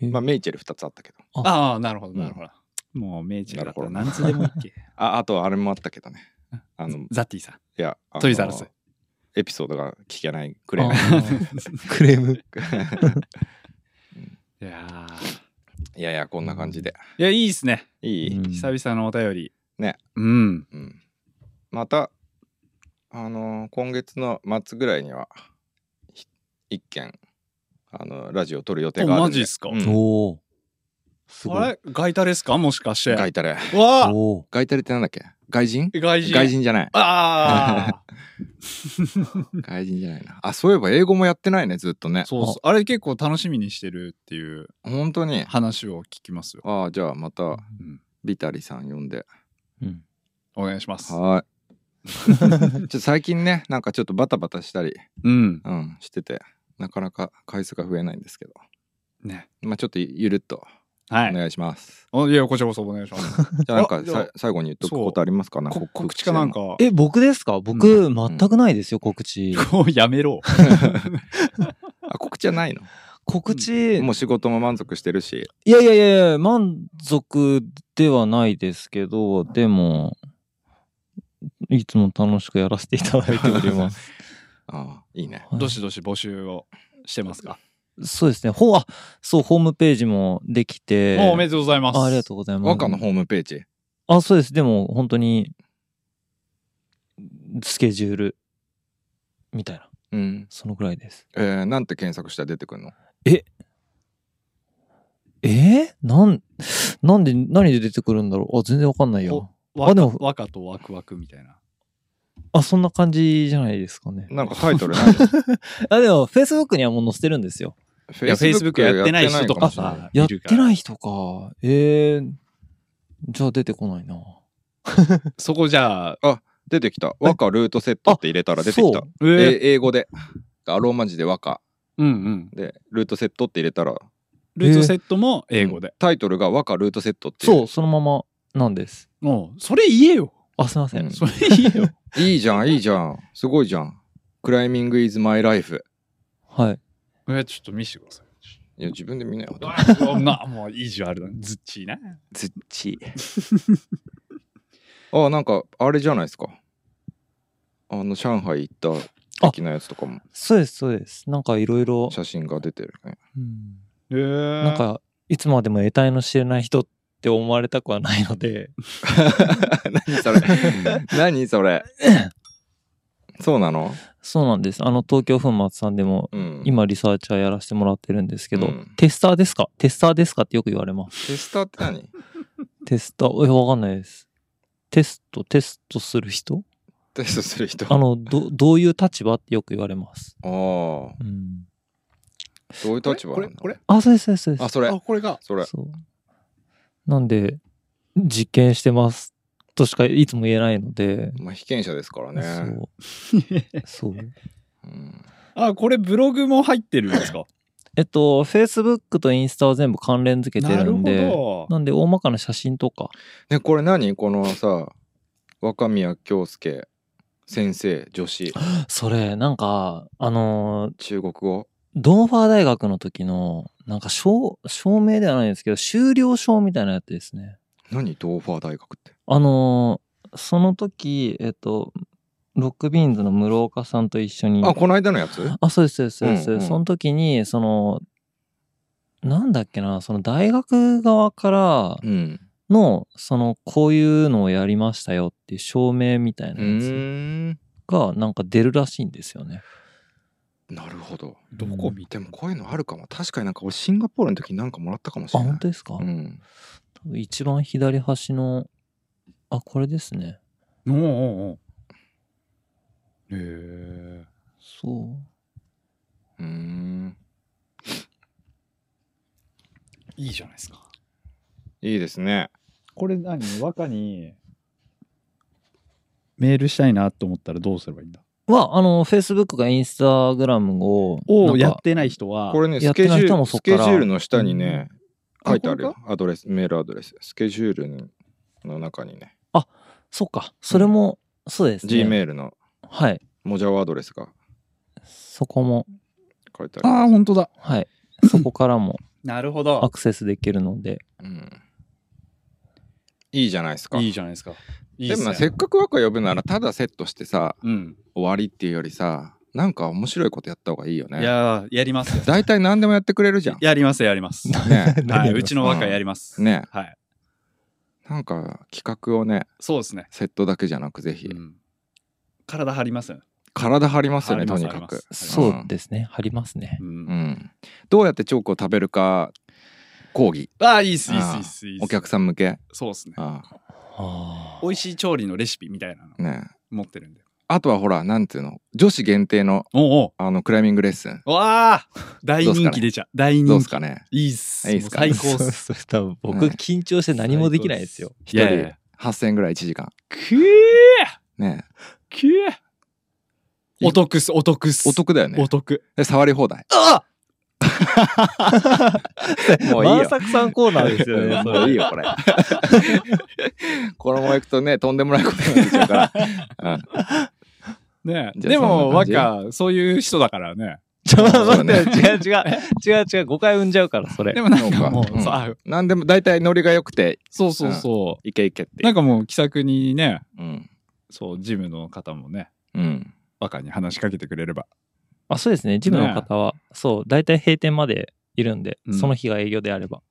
うん。まあメイチェル2つあったけど。あ。あなるほどなるほど、もう明治だったら何つでもいいっけ。ああとあれもあったけどね。あのいザッティさん。やあのトイザらス。エピソードが聞けないくれないあー。クレーム。いやいやいやこんな感じで。ーいやいいですね。いい、うん。久々のお便り。ね。うん。うん、またあのー今月の末ぐらいにはひ一件あのラジオ撮る予定があるんで。おマジっすか？うん。おお。すごい。あれガイタレですか？もしかして。ガイタレ。うわあ。ガイタレってなんだっけ？外人？外人。外人じゃない。ああ 外人じゃないな。あそういえば英語もやってないねずっとね。そうそうあ。れ結構楽しみにしてるっていう本当に？話を聞きますよ、ああじゃあまたうん、ビタリさん呼んで。うん。お願いします。はい。ちょ最近ねなんかちょっとバタバタしたりうん。うんしててなかなか回数が増えないんですけど。ね。まあちょっとゆるっとはい。お願いします、おいやこちらこそお願いします。じゃあなんか最後に言っとくことありますか？なこ告知かなんか。え、僕ですか？僕、全くないですよ、告知。こう やめろ。あ告知はないの？告知、もう仕事も満足してるし。いやいやいやいや、満足ではないですけど、でも、いつも楽しくやらせていただいております。ああいいね。はい。どしどし募集をしてますか、そうですね。ほう、あ、そう、ホームページもできて。おおめでとうございますあありがとうございます。和歌のホームページあ、そうです。でも、本当に、スケジュール、みたいな。うんそのぐらいです。えー、なんて検索したら出てくるの？えー、なん、なんで、何で出てくるんだろう？あ、全然わかんないよ。和歌あでも和歌とワクワクみたいなあ、そんな感じじゃないですかね。なんかタイトルない あ、でも、Facebook にはもう載せてるんですよ。フいや Facebook やってない人とかやってないもしれない。さやってない人か。えー、じゃあ出てこないな。そこじゃあ出てきた。和歌ルートセットって入れたら出てきた。そう。え？え英語で。あローマ字で和歌うんうん。でルートセットって入れたら。ルートセットも英語で、タイトルが和歌ルートセットってそう、そのままなんです。もうそれ言えよ。あ、すいません。それ言えよ。いいじゃんいいじゃん。すごいじゃん。クライミングイズマイライフはい。えちょっと見せてくださいいや、自分で見なよ。そんな、もう意地悪だ。ずっちいな。ずっち。あ、なんか、あれじゃないですか。あの、上海行った的なやつとかもそうです、そうです。なんかいろいろ、写真が出てるね。うんえー、なんか、いつまでも得体の知れない人って思われたくはないので、何それ何それ そうなの？そうなんです。あの、東京粉末さんでも、うん。今リサーチャーやらせてもらってるんですけど、うんテスターですか？テスターですかってよく言われます。テスターって何？テスター、え、わかんないです。テスト、テストする人？テストする人？あの、ど、どういう立場ってよく言われます。ああ。うん。どういう立場これこれ？あ、そうです、そうです、そうです。あ、それ。あ、これが。それ。そう。なんで、実験してますとしかいつも言えないので、まあ、被験者ですからね。そう。そう。うん。あ、これブログも入ってるんですか？えっと、Facebook とインスタは全部関連付けてなるんで、ど。なんで大まかな写真とか、ね、これ何？このさ、若宮京介先生、女子、それ、なんか、あのー中国語？ドンファー大学の時の、なんか証、証明ではないんですけど、修了証みたいなやつですね。何？ドーファー大学って。あのーその時、えっと、ロックビーンズの室岡さんと一緒に、あ、この間のやつ？あ、そうです、そうです、そうです。うんうんその時に、その、なんだっけな、その大学側からうん。の、その、こういうのをやりましたよっていう証明みたいうなやつ。が、なんか出るらしいんですよね。なるほど。どこ見てでもこういうのあるかも。確かになんか俺シンガポールの時になんかもらったかもしあ、れない。本当ですか、うん。多分一番左端の、あ、これですね。おうおうおうへえ。そう。うーん。いいじゃないですか。いいですね。これ何？若にメールしたいなと思ったらどうすればいいんだ？は、あの、Facebook か Instagram を、やってない人は、これね、やってない人スケジュール、スもそっからケジュールの下にね、うん書いてあるよあ。アドレス、メールアドレス。スケジュールの中にね、そっか。それも、そうですね。Gmail のはい。モジャオアドレスがそこも、書いてある。ああ、本当だ。はい。そこからもなるほアど。クセスできるので。うん。いいじゃないですか。いいじゃないですか。いいっすねでもなせっかく若呼ぶならただセットしてさうん。終わりっていうよりさなんか面白いことやった方がいいよねいやー、やりますよ。大体何でもやってくれるじゃんやります、やります。ねはい、うちの若やります。ねはい。なんか企画をねそうですね。セットだけじゃなくぜひ、うん体張ります？よね。体張りますよねとにかくそうですね。貼りますね。う。うんんどうやってチョークを食べるか講義ああ、いいっす、いいっす、いいっす。お客さん向けそうですね。ああ美味しい調理のレシピみたいなのあね持ってるんで。あとはほらなんていうの？女子限定のおうあのクライミングレッスンわあ大人気出ちゃう。大人気。どうですかね？いいっす。いいっす最高っそうす。そう多分僕ね緊張して何もできないですよ。一人いやいや8000円ぐらい1時間くーねくーお得っす、お得っす。お得だよねお得。で触り放題あ もういいよ万作さんコーナーですよね。それもういいよ、これ。このまま行くとね、とんでもないことになっちゃうから。うんねでも、若、そういう人だからね。ちょ、待って、ね違う違う。違う違う。誤解生んじゃうから、それで。もなんかかもう、うんそうあなんでも大体ノリが良くて、そうそうそいけいけってう。なんかもう気さくにね、うん。そう、ジムの方もね、うん。若に話しかけてくれれば。あ、そうですね。ジムの方は、そう、大体閉店までいるんで、うんその日が営業であれば。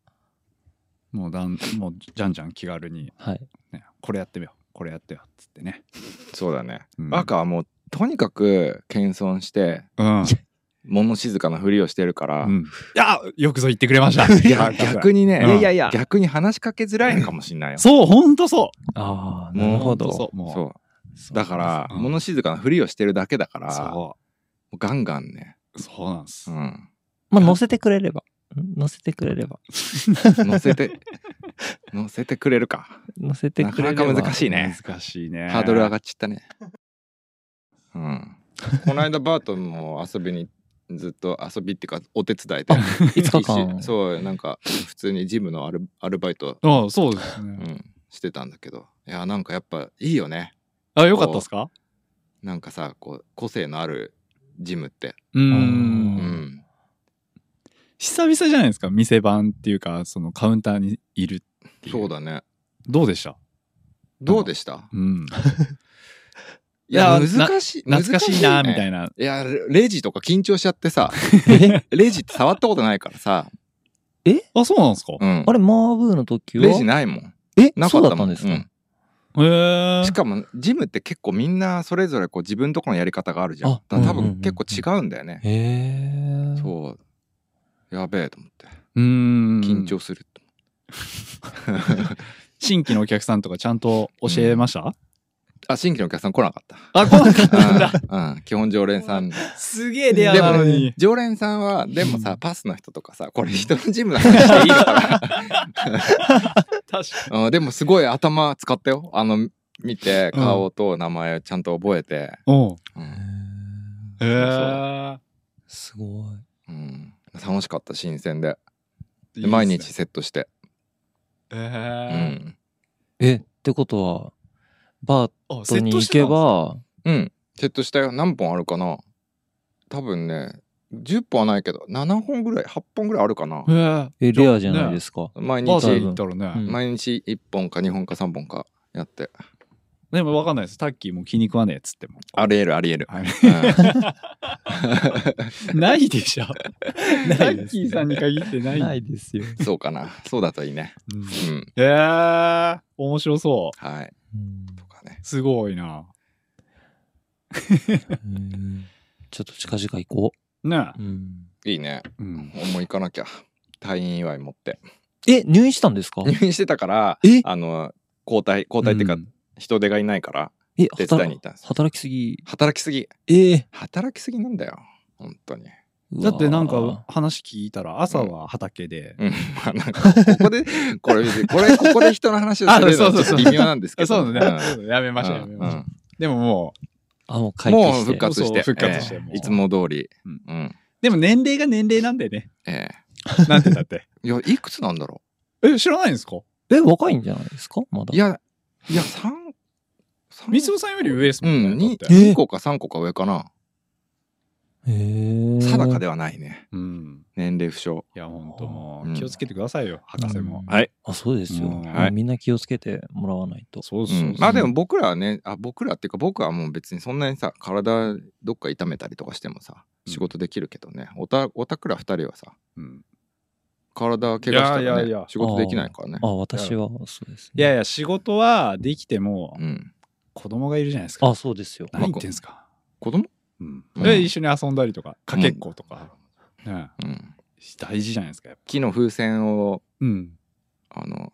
もうだん、もうじゃんじゃん気軽に、はい。ね、これやってみよう、これやってよ、つってね。そうだね。うん赤はもう、とにかく謙遜して、うん。物静かなふりをしてるから、うん、いや、よくぞ言ってくれました。いや逆にね、うんいやいやいや逆に話しかけづらいのかもしんないよ。そう、ほんとそああ、う。なるほど。そう。もう、そう。だから、うん物静かなふりをしてるだけだから、もそうガンガンね。う。そうなんです。うん。まあ、乗せてくれれば。ん乗せてくれれば。乗せて、乗せてくれるか。乗せてくれれば。なかなか難しいね。難しいね。ハードル上がっちゃったね。うん。この間バートンも遊びにずっと遊びっていうかお手伝いで。5日間。一緒そうなんか普通にジムのアルアルバイト、ああ、そうですね。うん、してたんだけど。いやなんかやっぱいいよね。あ、よかったっすか？なんかさこう個性のあるジムって、う。うん。うん。ん、久々じゃないですか？店番っていうかそのカウンターにいるそうだね。どうでした？どうでした？うん いや、難しい。懐かしいなみたいいな。いや、レジとか緊張しちゃってさ、レジって触ったことないからさ、あそうなんですか？うん。あれ、マーブーの時は？レジないもん。え？そうなかったもん。だったんですか、うんしかも、ジムって結構みんなそれぞれこう自分とこのやり方があるじゃん。多分結構違うんだよね。へえ。そう。やべえと思って。うーん緊張すると。新規のお客さんとかちゃんと教えました、あ、新規のお客さん来なかった。あ来なかったんだうん、うん基本常連さん。すげえレアなのに常連さんは、でもさ、パスの人とかさ、これ人のジムの話していいのかな確かうんでもすごい頭使ったよ。あの、見て、うん顔と名前ちゃんと覚えて。うんへえすごい。うん楽しかった、新鮮で。毎日セットして。へうえん。え、ってことは、バーあトに行けば、うん。セットしたよ。何本あるかな？多分ね、10本はないけど、7本ぐらい、8本ぐらいあるかな。へええ、レアじゃないですか。毎日行、ったらね、うん毎日1本か2本か3本かやって。でも分かんないですタッキーも気に食わねえっつってもありえるありえる。はいうん ないでしょタないですッキーさんに限ってないないですよ。そうかな。そうだといいね。うんうえ面白そうはい。うん。すごいなうんちょっと近々行こねう。うんいいね。うんもう行かなきゃ。退院祝い持って。え、入院したんですか？入院してたから、え？あの、交代、交代っていうか、ん人手がいないから、え、手伝いに行ったんですよ働きすぎ？働きすぎ。ええ働きすぎなんだよ。本当に。だってなんか話聞いたら朝は畑で、うん。まあなんか、ここで、これ、これ、ここで人の話をするのはちょっと微妙なんですけど。そうだね、ん。そうだね。やめましょうやめましょう、でももうあ、もう回帰もうして。復活して。復活していつも通り。うん。うん。でも年齢が年齢なんでね。えなんてだって。え いや、いくつなんだろえ知らないんですか？え、若いんじゃないですか？まだ。ういや、いや、三、三。みつおさんより上ですうもんね、ん、にだって。え2個か3個か上かな。定かではないね。うん。年齢不詳。いやほんともううん。気をつけてくださいよ、博士も、うん。はい。あ、そうですよ。うん。はい。みんな気をつけてもらわないと。そうそうまあでも僕らはね、あ、僕らっていうか僕はもう別にそんなにさ、体どっか痛めたりとかしてもさ、仕事できるけどね、おた、おたくら二人はさ、うん。体怪我したらねいやいやいや、仕事できないからね。あ、私はそうです、いやいや仕事はできてもうん。子供がいるじゃないですか、あ、そうですよ。何言ってんすか、子供うんうんで一緒に遊んだりとかかけっことか、ねうん。大事じゃないですかやっぱ木の風船を、うんあの、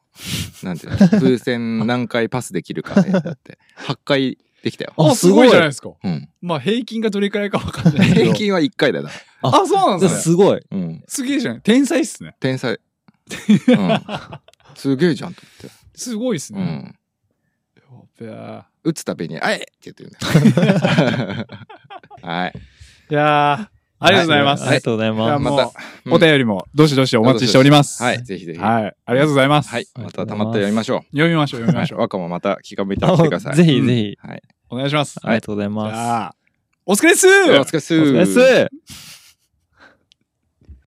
なんていうの、風船何回パスできるかね、だって、8回できたよ。あすごいじゃないですかうん。まあ平均がどれくらいかわかんないけど平均は1回だよな。あそうなんですねすごい。うん。すげえじゃん天才っすね天才。うん。すげえじゃんと思って。すごいっすね、うん。やっべえ打つたびに、あいって言ってるんだよ。はい。いやーありがとうございます、ありがとうございます。また、うんお便りもどしどしお待ちしております。はい、ぜひぜひ。はい。ありがとうございます。はい。またたまったら読みましょう。読みましょう、読みましょう。若もまた気が向いたら来てください。ぜひぜひ。はい。お願いします。ありがとうございじます。お疲れっすお疲れっすお疲れっす。